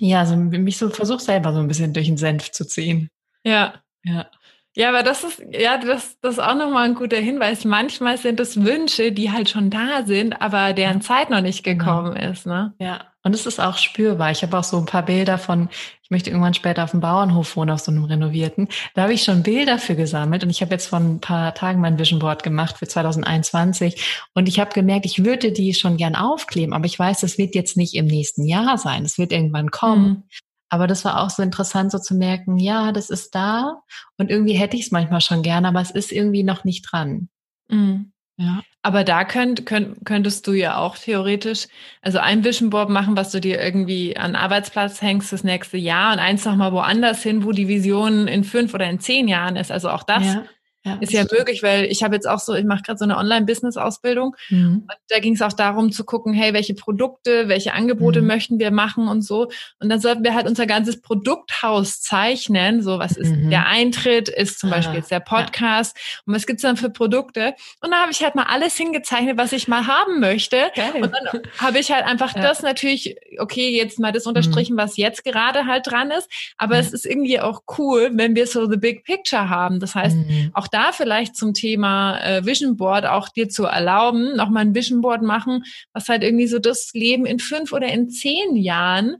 A: ja, so mich so versuche selber so ein bisschen durch den Senf zu ziehen.
B: Ja. Ja. Ja, aber das ist, ja, das, das ist auch nochmal ein guter Hinweis. Manchmal sind es Wünsche, die halt schon da sind, aber deren Zeit noch nicht genau. gekommen genau. ist, ne?
A: Ja. Und es ist auch spürbar. Ich habe auch so ein paar Bilder von, ich möchte irgendwann später auf dem Bauernhof wohnen, auf so einem renovierten. Da habe ich schon Bilder für gesammelt und ich habe jetzt vor ein paar Tagen mein Vision Board gemacht für 2021 und ich habe gemerkt, ich würde die schon gern aufkleben, aber ich weiß, das wird jetzt nicht im nächsten Jahr sein. Es wird irgendwann kommen. Mhm. Aber das war auch so interessant, so zu merken, ja, das ist da und irgendwie hätte ich es manchmal schon gern, aber es ist irgendwie noch nicht dran.
B: Mhm. Ja. Aber da könnt, könnt, könntest du ja auch theoretisch, also ein Vision Board machen, was du dir irgendwie an Arbeitsplatz hängst das nächste Jahr und eins nochmal woanders hin, wo die Vision in fünf oder in zehn Jahren ist. Also auch das
A: ja,
B: ja, ist ja möglich, weil ich habe jetzt auch so, ich mache gerade so eine Online-Business-Ausbildung mhm. und da ging es auch darum zu gucken, hey, welche Produkte, welche Angebote mhm. möchten wir machen und so. Und dann sollten wir halt unser ganzes Produkthaus zeichnen. So, was ist mhm. der Eintritt, ist zum ah, Beispiel jetzt der Podcast ja. und was gibt's dann für Produkte. Und da habe ich halt mal alles hingezeichnet, was ich mal haben möchte. Geil. Und dann habe ich halt einfach ja. das natürlich, okay, jetzt mal das unterstrichen, mhm. was jetzt gerade halt dran ist. Aber es ist irgendwie auch cool, wenn wir so the big picture haben. Das heißt, mhm. auch da da vielleicht zum Thema äh, Vision Board auch dir zu erlauben, nochmal ein Vision Board machen, was halt irgendwie so das Leben in fünf oder in zehn Jahren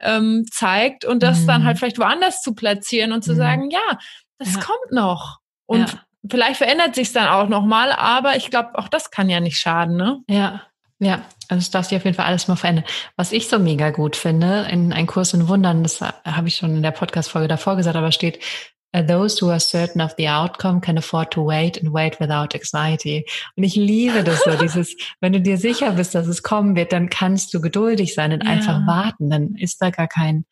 B: ähm, zeigt und das mhm. dann halt vielleicht woanders zu platzieren und zu mhm. sagen, ja, das ja. kommt noch. Und ja. vielleicht verändert sich dann auch nochmal, aber ich glaube, auch das kann ja nicht schaden, ne?
A: Ja. Ja, also es darf sich auf jeden Fall alles mal verändern. Was ich so mega gut finde, in ein Kurs in Wundern, das habe ich schon in der Podcast-Folge davor gesagt, aber steht, those who are certain of the outcome can afford to wait and wait without anxiety. Und ich liebe das so, dieses, wenn du dir sicher bist, dass es kommen wird, dann kannst du geduldig sein und ja. einfach warten. Dann ist da gar kein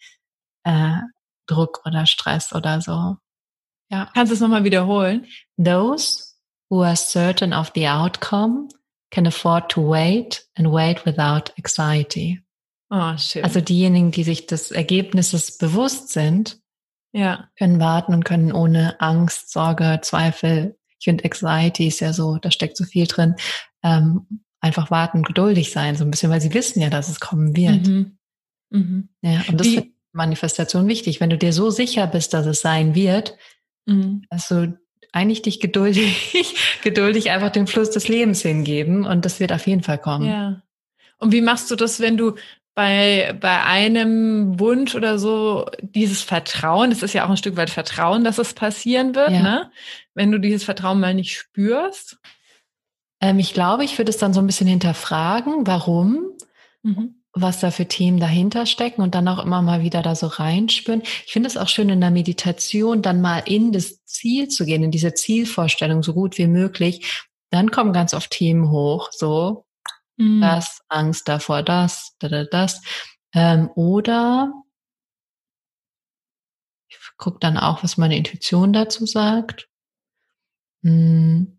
A: äh, Druck oder Stress oder so.
B: Ja. Kannst du es nochmal wiederholen?
A: Those who are certain of the outcome can afford to wait and wait without anxiety. Oh, schön. Also diejenigen, die sich des Ergebnisses bewusst sind, ja. Können warten und können ohne Angst, Sorge, Zweifel, ich finde Anxiety ist ja so, da steckt so viel drin, ähm, einfach warten, geduldig sein, so ein bisschen, weil sie wissen ja, dass es kommen wird. Mhm. Mhm. Ja, und das ist Manifestation wichtig. Wenn du dir so sicher bist, dass es sein wird, mhm. also eigentlich dich geduldig, geduldig einfach dem Fluss des Lebens hingeben und das wird auf jeden Fall kommen.
B: Ja. Und wie machst du das, wenn du bei, bei einem Wunsch oder so dieses Vertrauen, das ist ja auch ein Stück weit Vertrauen, dass es passieren wird, ja. ne? Wenn du dieses Vertrauen mal nicht spürst.
A: Ähm, ich glaube, ich würde es dann so ein bisschen hinterfragen, warum, mhm. was da für Themen dahinter stecken und dann auch immer mal wieder da so reinspüren. Ich finde es auch schön in der Meditation dann mal in das Ziel zu gehen, in diese Zielvorstellung so gut wie möglich. Dann kommen ganz oft Themen hoch, so mhm. das, Angst davor, das, da, da, das. Ähm, oder ich gucke dann auch, was meine Intuition dazu sagt. Hm.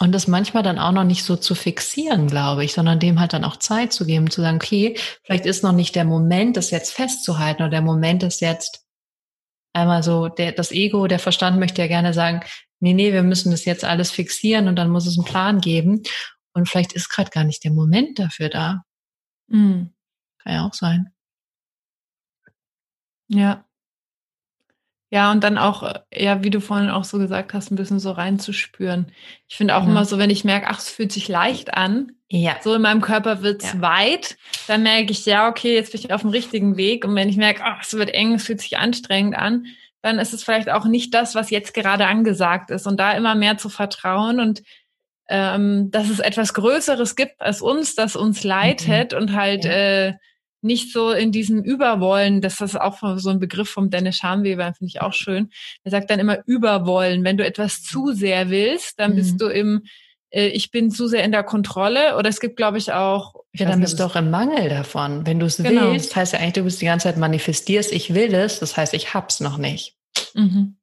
A: Und das manchmal dann auch noch nicht so zu fixieren, glaube ich, sondern dem halt dann auch Zeit zu geben, zu sagen, okay, vielleicht ist noch nicht der Moment, das jetzt festzuhalten oder der Moment ist jetzt einmal so, der, das Ego, der Verstand möchte ja gerne sagen, nee, nee, wir müssen das jetzt alles fixieren und dann muss es einen Plan geben. Und vielleicht ist gerade gar nicht der Moment dafür da. Mhm. Kann ja auch sein.
B: Ja. Ja, und dann auch, ja, wie du vorhin auch so gesagt hast, ein bisschen so reinzuspüren. Ich finde auch ja. immer so, wenn ich merke, ach, es fühlt sich leicht an, ja. so in meinem Körper wird's ja. weit, dann merke ich, ja, okay, jetzt bin ich auf dem richtigen Weg. Und wenn ich merke, ach, es wird eng, es fühlt sich anstrengend an, dann ist es vielleicht auch nicht das, was jetzt gerade angesagt ist. Und da immer mehr zu vertrauen und ähm, dass es etwas Größeres gibt als uns, das uns leitet mhm. und halt ja. äh, nicht so in diesem Überwollen, das ist auch so ein Begriff vom Dennis Schamweber, finde ich auch schön. Er sagt dann immer Überwollen. Wenn du etwas zu sehr willst, dann mhm. bist du im, äh, ich bin zu sehr in der Kontrolle. Oder es gibt, glaube ich, auch.
A: Ja, dann bist du auch im Mangel davon. Wenn du es genau. willst, heißt ja eigentlich, du bist die ganze Zeit manifestierst, ich will es, das heißt, ich hab's noch nicht. Mhm.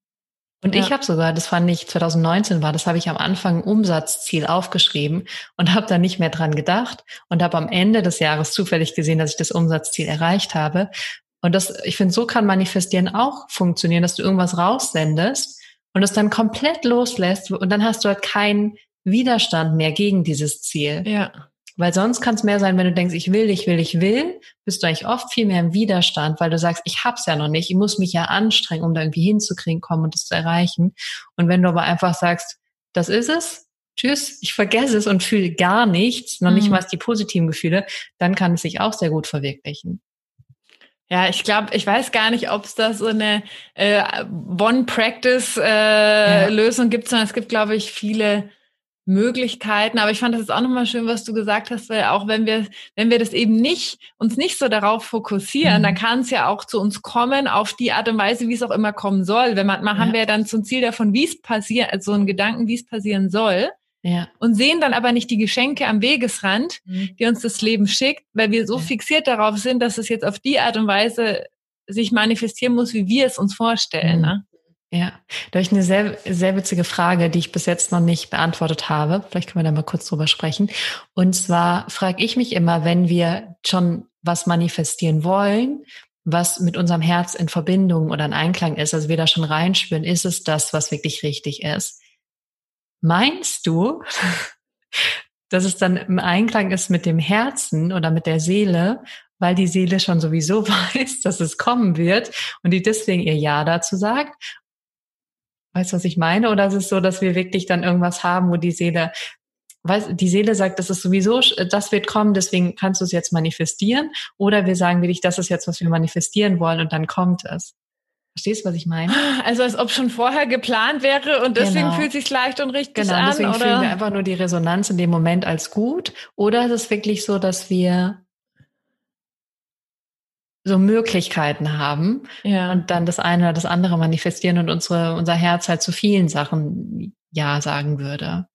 A: Und ja. ich habe sogar, das fand ich 2019 war, das habe ich am Anfang Umsatzziel aufgeschrieben und habe da nicht mehr dran gedacht und habe am Ende des Jahres zufällig gesehen, dass ich das Umsatzziel erreicht habe. Und das, ich finde, so kann Manifestieren auch funktionieren, dass du irgendwas raussendest und es dann komplett loslässt und dann hast du halt keinen Widerstand mehr gegen dieses Ziel. Ja. Weil sonst kann es mehr sein, wenn du denkst, ich will, ich will, ich will, bist du eigentlich oft viel mehr im Widerstand, weil du sagst, ich hab's ja noch nicht, ich muss mich ja anstrengen, um da irgendwie hinzukriegen, kommen und das zu erreichen. Und wenn du aber einfach sagst, das ist es, tschüss, ich vergesse es und fühle gar nichts, noch nicht mhm. mal die positiven Gefühle, dann kann es sich auch sehr gut verwirklichen.
B: Ja, ich glaube, ich weiß gar nicht, ob es da so eine äh, One-Practice-Lösung äh, ja. gibt, sondern es gibt, glaube ich, viele Möglichkeiten. Aber ich fand das auch nochmal schön, was du gesagt hast, weil auch wenn wir, wenn wir das eben nicht, uns nicht so darauf fokussieren, mhm. dann kann es ja auch zu uns kommen, auf die Art und Weise, wie es auch immer kommen soll. Wenn man, mal ja. haben wir ja dann zum Ziel davon, wie es passiert, also so einen Gedanken, wie es passieren soll. Ja. Und sehen dann aber nicht die Geschenke am Wegesrand, mhm. die uns das Leben schickt, weil wir so ja. fixiert darauf sind, dass es jetzt auf die Art und Weise sich manifestieren muss, wie wir es uns vorstellen. Mhm. Ne?
A: Ja, da habe ich eine sehr, sehr witzige Frage, die ich bis jetzt noch nicht beantwortet habe. Vielleicht können wir da mal kurz drüber sprechen. Und zwar frage ich mich immer, wenn wir schon was manifestieren wollen, was mit unserem Herz in Verbindung oder in Einklang ist, also wir da schon reinspüren, ist es das, was wirklich richtig ist? Meinst du, dass es dann im Einklang ist mit dem Herzen oder mit der Seele, weil die Seele schon sowieso weiß, dass es kommen wird und die deswegen ihr Ja dazu sagt? Weißt du, was ich meine? Oder ist es so, dass wir wirklich dann irgendwas haben, wo die Seele, weiß, die Seele sagt, das ist sowieso, das wird kommen, deswegen kannst du es jetzt manifestieren. Oder wir sagen wirklich, das ist jetzt, was wir manifestieren wollen und dann kommt es. Verstehst du, was ich meine?
B: Also als ob schon vorher geplant wäre und deswegen genau. fühlt es sich leicht und richtig genau, an.
A: Genau, deswegen
B: oder?
A: fühlen wir einfach nur die Resonanz in dem Moment als gut. Oder ist es wirklich so, dass wir so Möglichkeiten haben ja. und dann das eine oder das andere manifestieren und unsere, unser Herz halt zu vielen Sachen Ja sagen würde.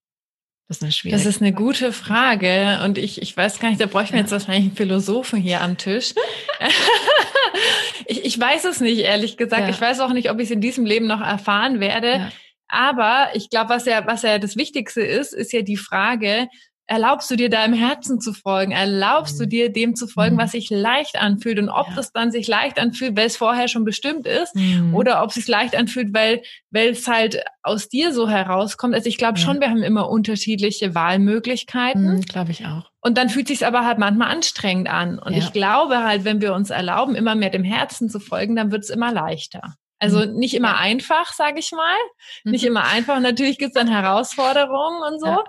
B: Das ist eine schwierige Das ist eine gute Frage und ich, ich weiß gar nicht, da bräuchten wir ja. jetzt wahrscheinlich einen Philosophen hier am Tisch. ich, ich weiß es nicht, ehrlich gesagt. Ja. Ich weiß auch nicht, ob ich es in diesem Leben noch erfahren werde. Ja. Aber ich glaube, was ja, was ja das Wichtigste ist, ist ja die Frage, erlaubst du dir deinem Herzen zu folgen? Erlaubst mhm. du dir dem zu folgen, mhm. was sich leicht anfühlt? Und ob ja. das dann sich leicht anfühlt, weil es vorher schon bestimmt ist, mhm. oder ob es sich leicht anfühlt, weil, weil es halt aus dir so herauskommt. Also ich glaube ja. schon, wir haben immer unterschiedliche Wahlmöglichkeiten.
A: Mhm, glaube ich auch.
B: Und dann fühlt sich aber halt manchmal anstrengend an. Und ja. ich glaube halt, wenn wir uns erlauben, immer mehr dem Herzen zu folgen, dann wird es immer leichter. Also mhm. nicht immer einfach, sage ich mal. Nicht mhm. immer einfach. Natürlich gibt es dann Herausforderungen und so.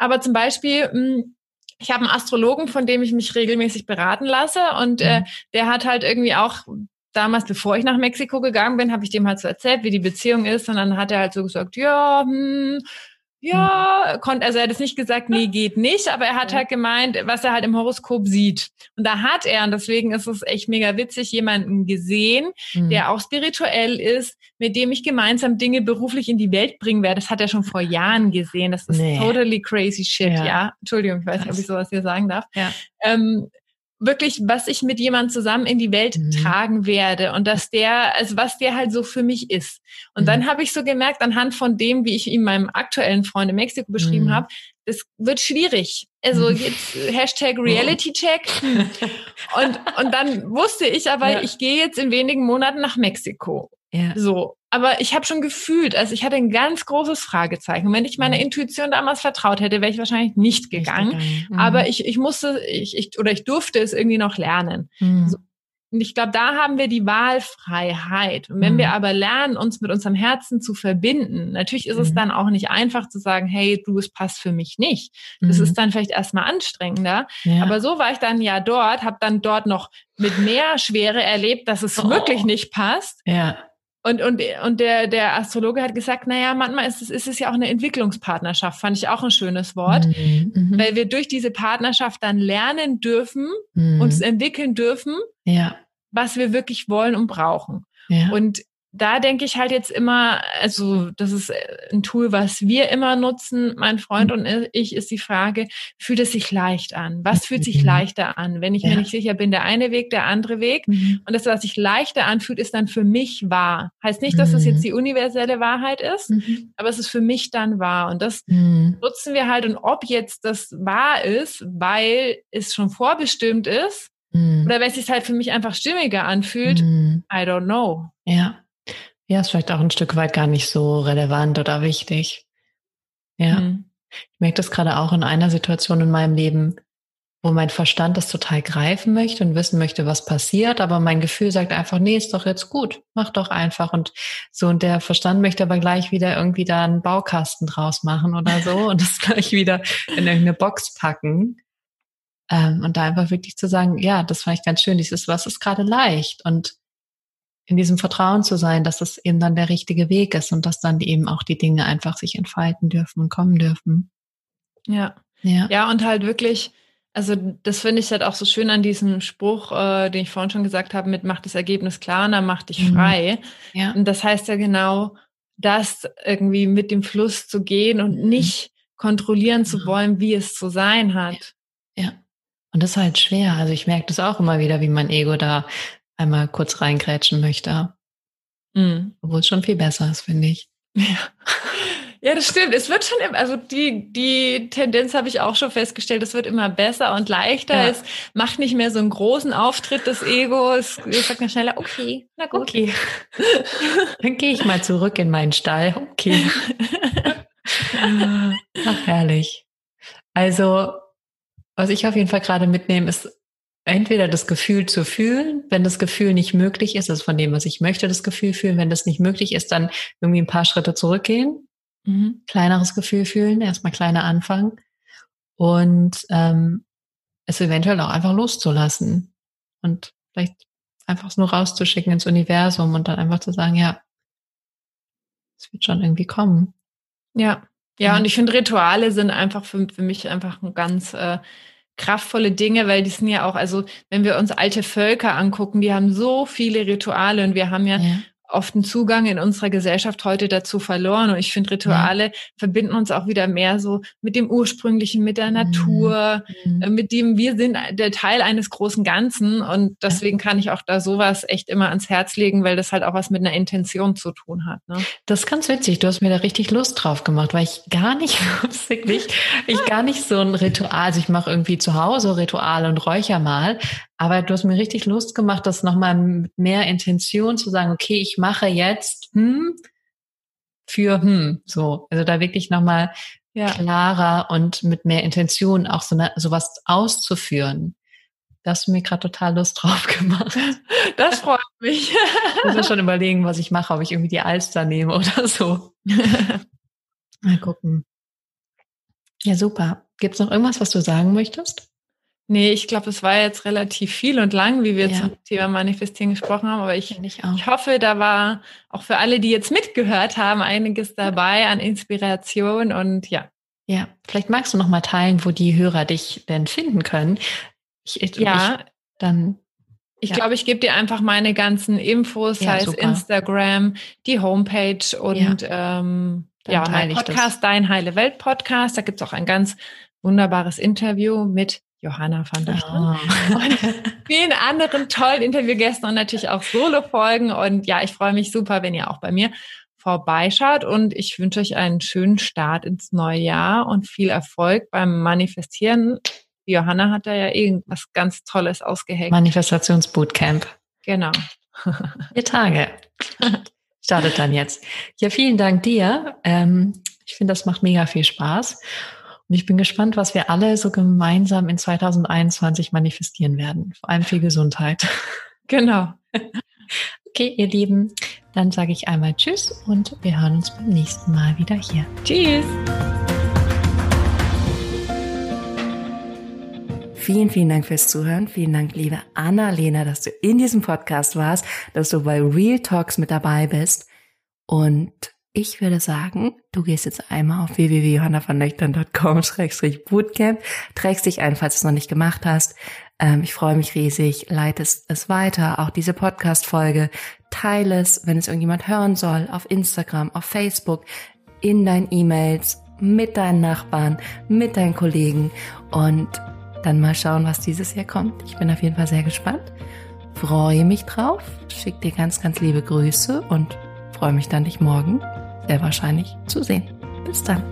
B: Aber zum Beispiel, hm, ich habe einen Astrologen, von dem ich mich regelmäßig beraten lasse und äh, mhm. äh, der hat halt irgendwie auch damals, bevor ich nach Mexiko gegangen bin, habe ich dem halt so erzählt, wie die Beziehung ist und dann hat er halt so gesagt, ja, hm, ja, konnte, also er hat es nicht gesagt, nee, geht nicht, aber er hat ja. halt gemeint, was er halt im Horoskop sieht. Und da hat er, und deswegen ist es echt mega witzig, jemanden gesehen, mhm. der auch spirituell ist, mit dem ich gemeinsam Dinge beruflich in die Welt bringen werde. Das hat er schon vor Jahren gesehen. Das ist nee. totally crazy shit, ja. ja. Entschuldigung, ich weiß nicht, ob ich sowas hier sagen darf. Ja. Ähm, wirklich, was ich mit jemandem zusammen in die Welt mhm. tragen werde und dass der, also was der halt so für mich ist. Und mhm. dann habe ich so gemerkt, anhand von dem, wie ich ihm meinem aktuellen Freund in Mexiko beschrieben mhm. habe, das wird schwierig. Also mhm. jetzt Hashtag Reality Check. und, und dann wusste ich aber, ja. ich gehe jetzt in wenigen Monaten nach Mexiko. Ja. So. Aber ich habe schon gefühlt, also ich hatte ein ganz großes Fragezeichen. Und wenn ich meiner mhm. Intuition damals vertraut hätte, wäre ich wahrscheinlich nicht gegangen. Nicht gegangen. Mhm. Aber ich, ich musste, ich, ich, oder ich durfte es irgendwie noch lernen. Mhm. So. Und ich glaube, da haben wir die Wahlfreiheit. Und wenn mhm. wir aber lernen, uns mit unserem Herzen zu verbinden, natürlich ist es mhm. dann auch nicht einfach zu sagen, hey, du, es passt für mich nicht. Das ist mhm. dann vielleicht erstmal anstrengender. Ja. Aber so war ich dann ja dort, habe dann dort noch mit mehr Schwere erlebt, dass es oh. wirklich nicht passt.
A: Ja.
B: Und, und, und der, der Astrologe hat gesagt, naja, manchmal ist es, ist es ja auch eine Entwicklungspartnerschaft, fand ich auch ein schönes Wort, mhm, mhm. weil wir durch diese Partnerschaft dann lernen dürfen, mhm. uns entwickeln dürfen,
A: ja.
B: was wir wirklich wollen und brauchen. Ja. Und da denke ich halt jetzt immer, also das ist äh, ein Tool, was wir immer nutzen, mein Freund mhm. und ich, ist die Frage, fühlt es sich leicht an? Was fühlt sich mhm. leichter an? Wenn ich ja. mir nicht sicher bin, der eine Weg, der andere Weg. Mhm. Und das, was sich leichter anfühlt, ist dann für mich wahr. Heißt nicht, dass das jetzt mhm. die universelle Wahrheit ist, mhm. aber es ist für mich dann wahr. Und das mhm. nutzen wir halt. Und ob jetzt das wahr ist, weil es schon vorbestimmt ist, oder weil es sich halt für mich einfach stimmiger anfühlt, I don't know.
A: Ja. Ja, ist vielleicht auch ein Stück weit gar nicht so relevant oder wichtig. Ja. Mhm. Ich merke das gerade auch in einer Situation in meinem Leben, wo mein Verstand das total greifen möchte und wissen möchte, was passiert, aber mein Gefühl sagt einfach, nee, ist doch jetzt gut, mach doch einfach und so und der Verstand möchte aber gleich wieder irgendwie da einen Baukasten draus machen oder so und das gleich wieder in irgendeine Box packen ähm, und da einfach wirklich zu sagen, ja, das fand ich ganz schön, dieses was ist gerade leicht und in diesem Vertrauen zu sein, dass es eben dann der richtige Weg ist und dass dann eben auch die Dinge einfach sich entfalten dürfen und kommen dürfen.
B: Ja. Ja, ja und halt wirklich, also das finde ich halt auch so schön an diesem Spruch, äh, den ich vorhin schon gesagt habe, mit macht das Ergebnis klar und dann mach dich mhm. frei. Ja. Und das heißt ja genau, das irgendwie mit dem Fluss zu gehen und mhm. nicht kontrollieren zu wollen, wie es zu sein hat.
A: Ja. Und das ist halt schwer. Also ich merke das auch immer wieder, wie mein Ego da einmal kurz reingrätschen möchte. Mhm. Obwohl es schon viel besser ist, finde ich.
B: Ja. Ja, das stimmt. Es wird schon, immer, also die, die Tendenz habe ich auch schon festgestellt, es wird immer besser und leichter. Ja. Es macht nicht mehr so einen großen Auftritt, das Ego. Es, sagt mir schneller, okay, na gut. Okay.
A: Dann gehe ich mal zurück in meinen Stall. Okay. Ach, herrlich. Also, was ich auf jeden Fall gerade mitnehme, ist entweder das Gefühl zu fühlen, wenn das Gefühl nicht möglich ist, also von dem, was ich möchte, das Gefühl fühlen, wenn das nicht möglich ist, dann irgendwie ein paar Schritte zurückgehen Mhm. Kleineres Gefühl fühlen, erstmal kleiner anfangen und ähm, es eventuell auch einfach loszulassen und vielleicht einfach nur rauszuschicken ins Universum und dann einfach zu sagen, ja, es wird schon irgendwie kommen.
B: Ja, ja, und ich finde, Rituale sind einfach für, für mich einfach ein ganz äh, kraftvolle Dinge, weil die sind ja auch, also wenn wir uns alte Völker angucken, die haben so viele Rituale und wir haben ja, ja oft einen Zugang in unserer Gesellschaft heute dazu verloren. Und ich finde, Rituale mhm. verbinden uns auch wieder mehr so mit dem Ursprünglichen, mit der mhm. Natur, mhm. äh, mit dem wir sind der Teil eines großen Ganzen. Und deswegen kann ich auch da sowas echt immer ans Herz legen, weil das halt auch was mit einer Intention zu tun hat. Ne?
A: Das ist ganz witzig. Du hast mir da richtig Lust drauf gemacht, weil ich gar nicht, wirklich, ich gar nicht so ein Ritual, also ich mache irgendwie zu Hause Rituale und räucher mal, aber du hast mir richtig Lust gemacht, das nochmal mit mehr Intention zu sagen, okay, ich mache jetzt hm für hm, so. Also da wirklich nochmal ja. klarer und mit mehr Intention auch so eine, sowas auszuführen. Das hast du mir gerade total Lust drauf gemacht.
B: Das freut mich.
A: Ich muss mir schon überlegen, was ich mache, ob ich irgendwie die Alster nehme oder so. Mal gucken. Ja, super. Gibt es noch irgendwas, was du sagen möchtest?
B: Nee, ich glaube, es war jetzt relativ viel und lang, wie wir ja. zum Thema Manifestieren gesprochen haben. Aber ich, ich, ich, hoffe, da war auch für alle, die jetzt mitgehört haben, einiges dabei an Inspiration und ja.
A: Ja, vielleicht magst du noch mal teilen, wo die Hörer dich denn finden können.
B: Ich, ja, ich, dann. Ich ja. glaube, ich gebe dir einfach meine ganzen Infos, ja, heißt super. Instagram, die Homepage und ja, ähm, ja mein Podcast, Dein Heile Welt Podcast. Da gibt es auch ein ganz wunderbares Interview mit Johanna van der oh. und vielen anderen tollen Interviewgästen und natürlich auch Solo-Folgen. Und ja, ich freue mich super, wenn ihr auch bei mir vorbeischaut und ich wünsche euch einen schönen Start ins neue Jahr und viel Erfolg beim Manifestieren. Johanna hat da ja irgendwas ganz Tolles ausgehängt.
A: Manifestationsbootcamp.
B: Genau.
A: Vier Tage. Startet dann jetzt. Ja, vielen Dank dir. Ähm, ich finde, das macht mega viel Spaß. Und ich bin gespannt, was wir alle so gemeinsam in 2021 manifestieren werden. Vor allem viel Gesundheit.
B: Genau.
A: Okay, ihr Lieben, dann sage ich einmal Tschüss und wir hören uns beim nächsten Mal wieder hier. Tschüss. Vielen, vielen Dank fürs Zuhören. Vielen Dank, liebe Anna-Lena, dass du in diesem Podcast warst, dass du bei Real Talks mit dabei bist. Und ich würde sagen, du gehst jetzt einmal auf www.johannavanleuchtern.com-bootcamp, trägst dich ein, falls du es noch nicht gemacht hast. Ähm, ich freue mich riesig, leitest es weiter, auch diese Podcast-Folge, teile es, wenn es irgendjemand hören soll, auf Instagram, auf Facebook, in deinen E-Mails, mit deinen Nachbarn, mit deinen Kollegen. Und dann mal schauen, was dieses Jahr kommt. Ich bin auf jeden Fall sehr gespannt, freue mich drauf, schick dir ganz, ganz liebe Grüße und freue mich dann, dich morgen sehr wahrscheinlich zu sehen. Bis dann.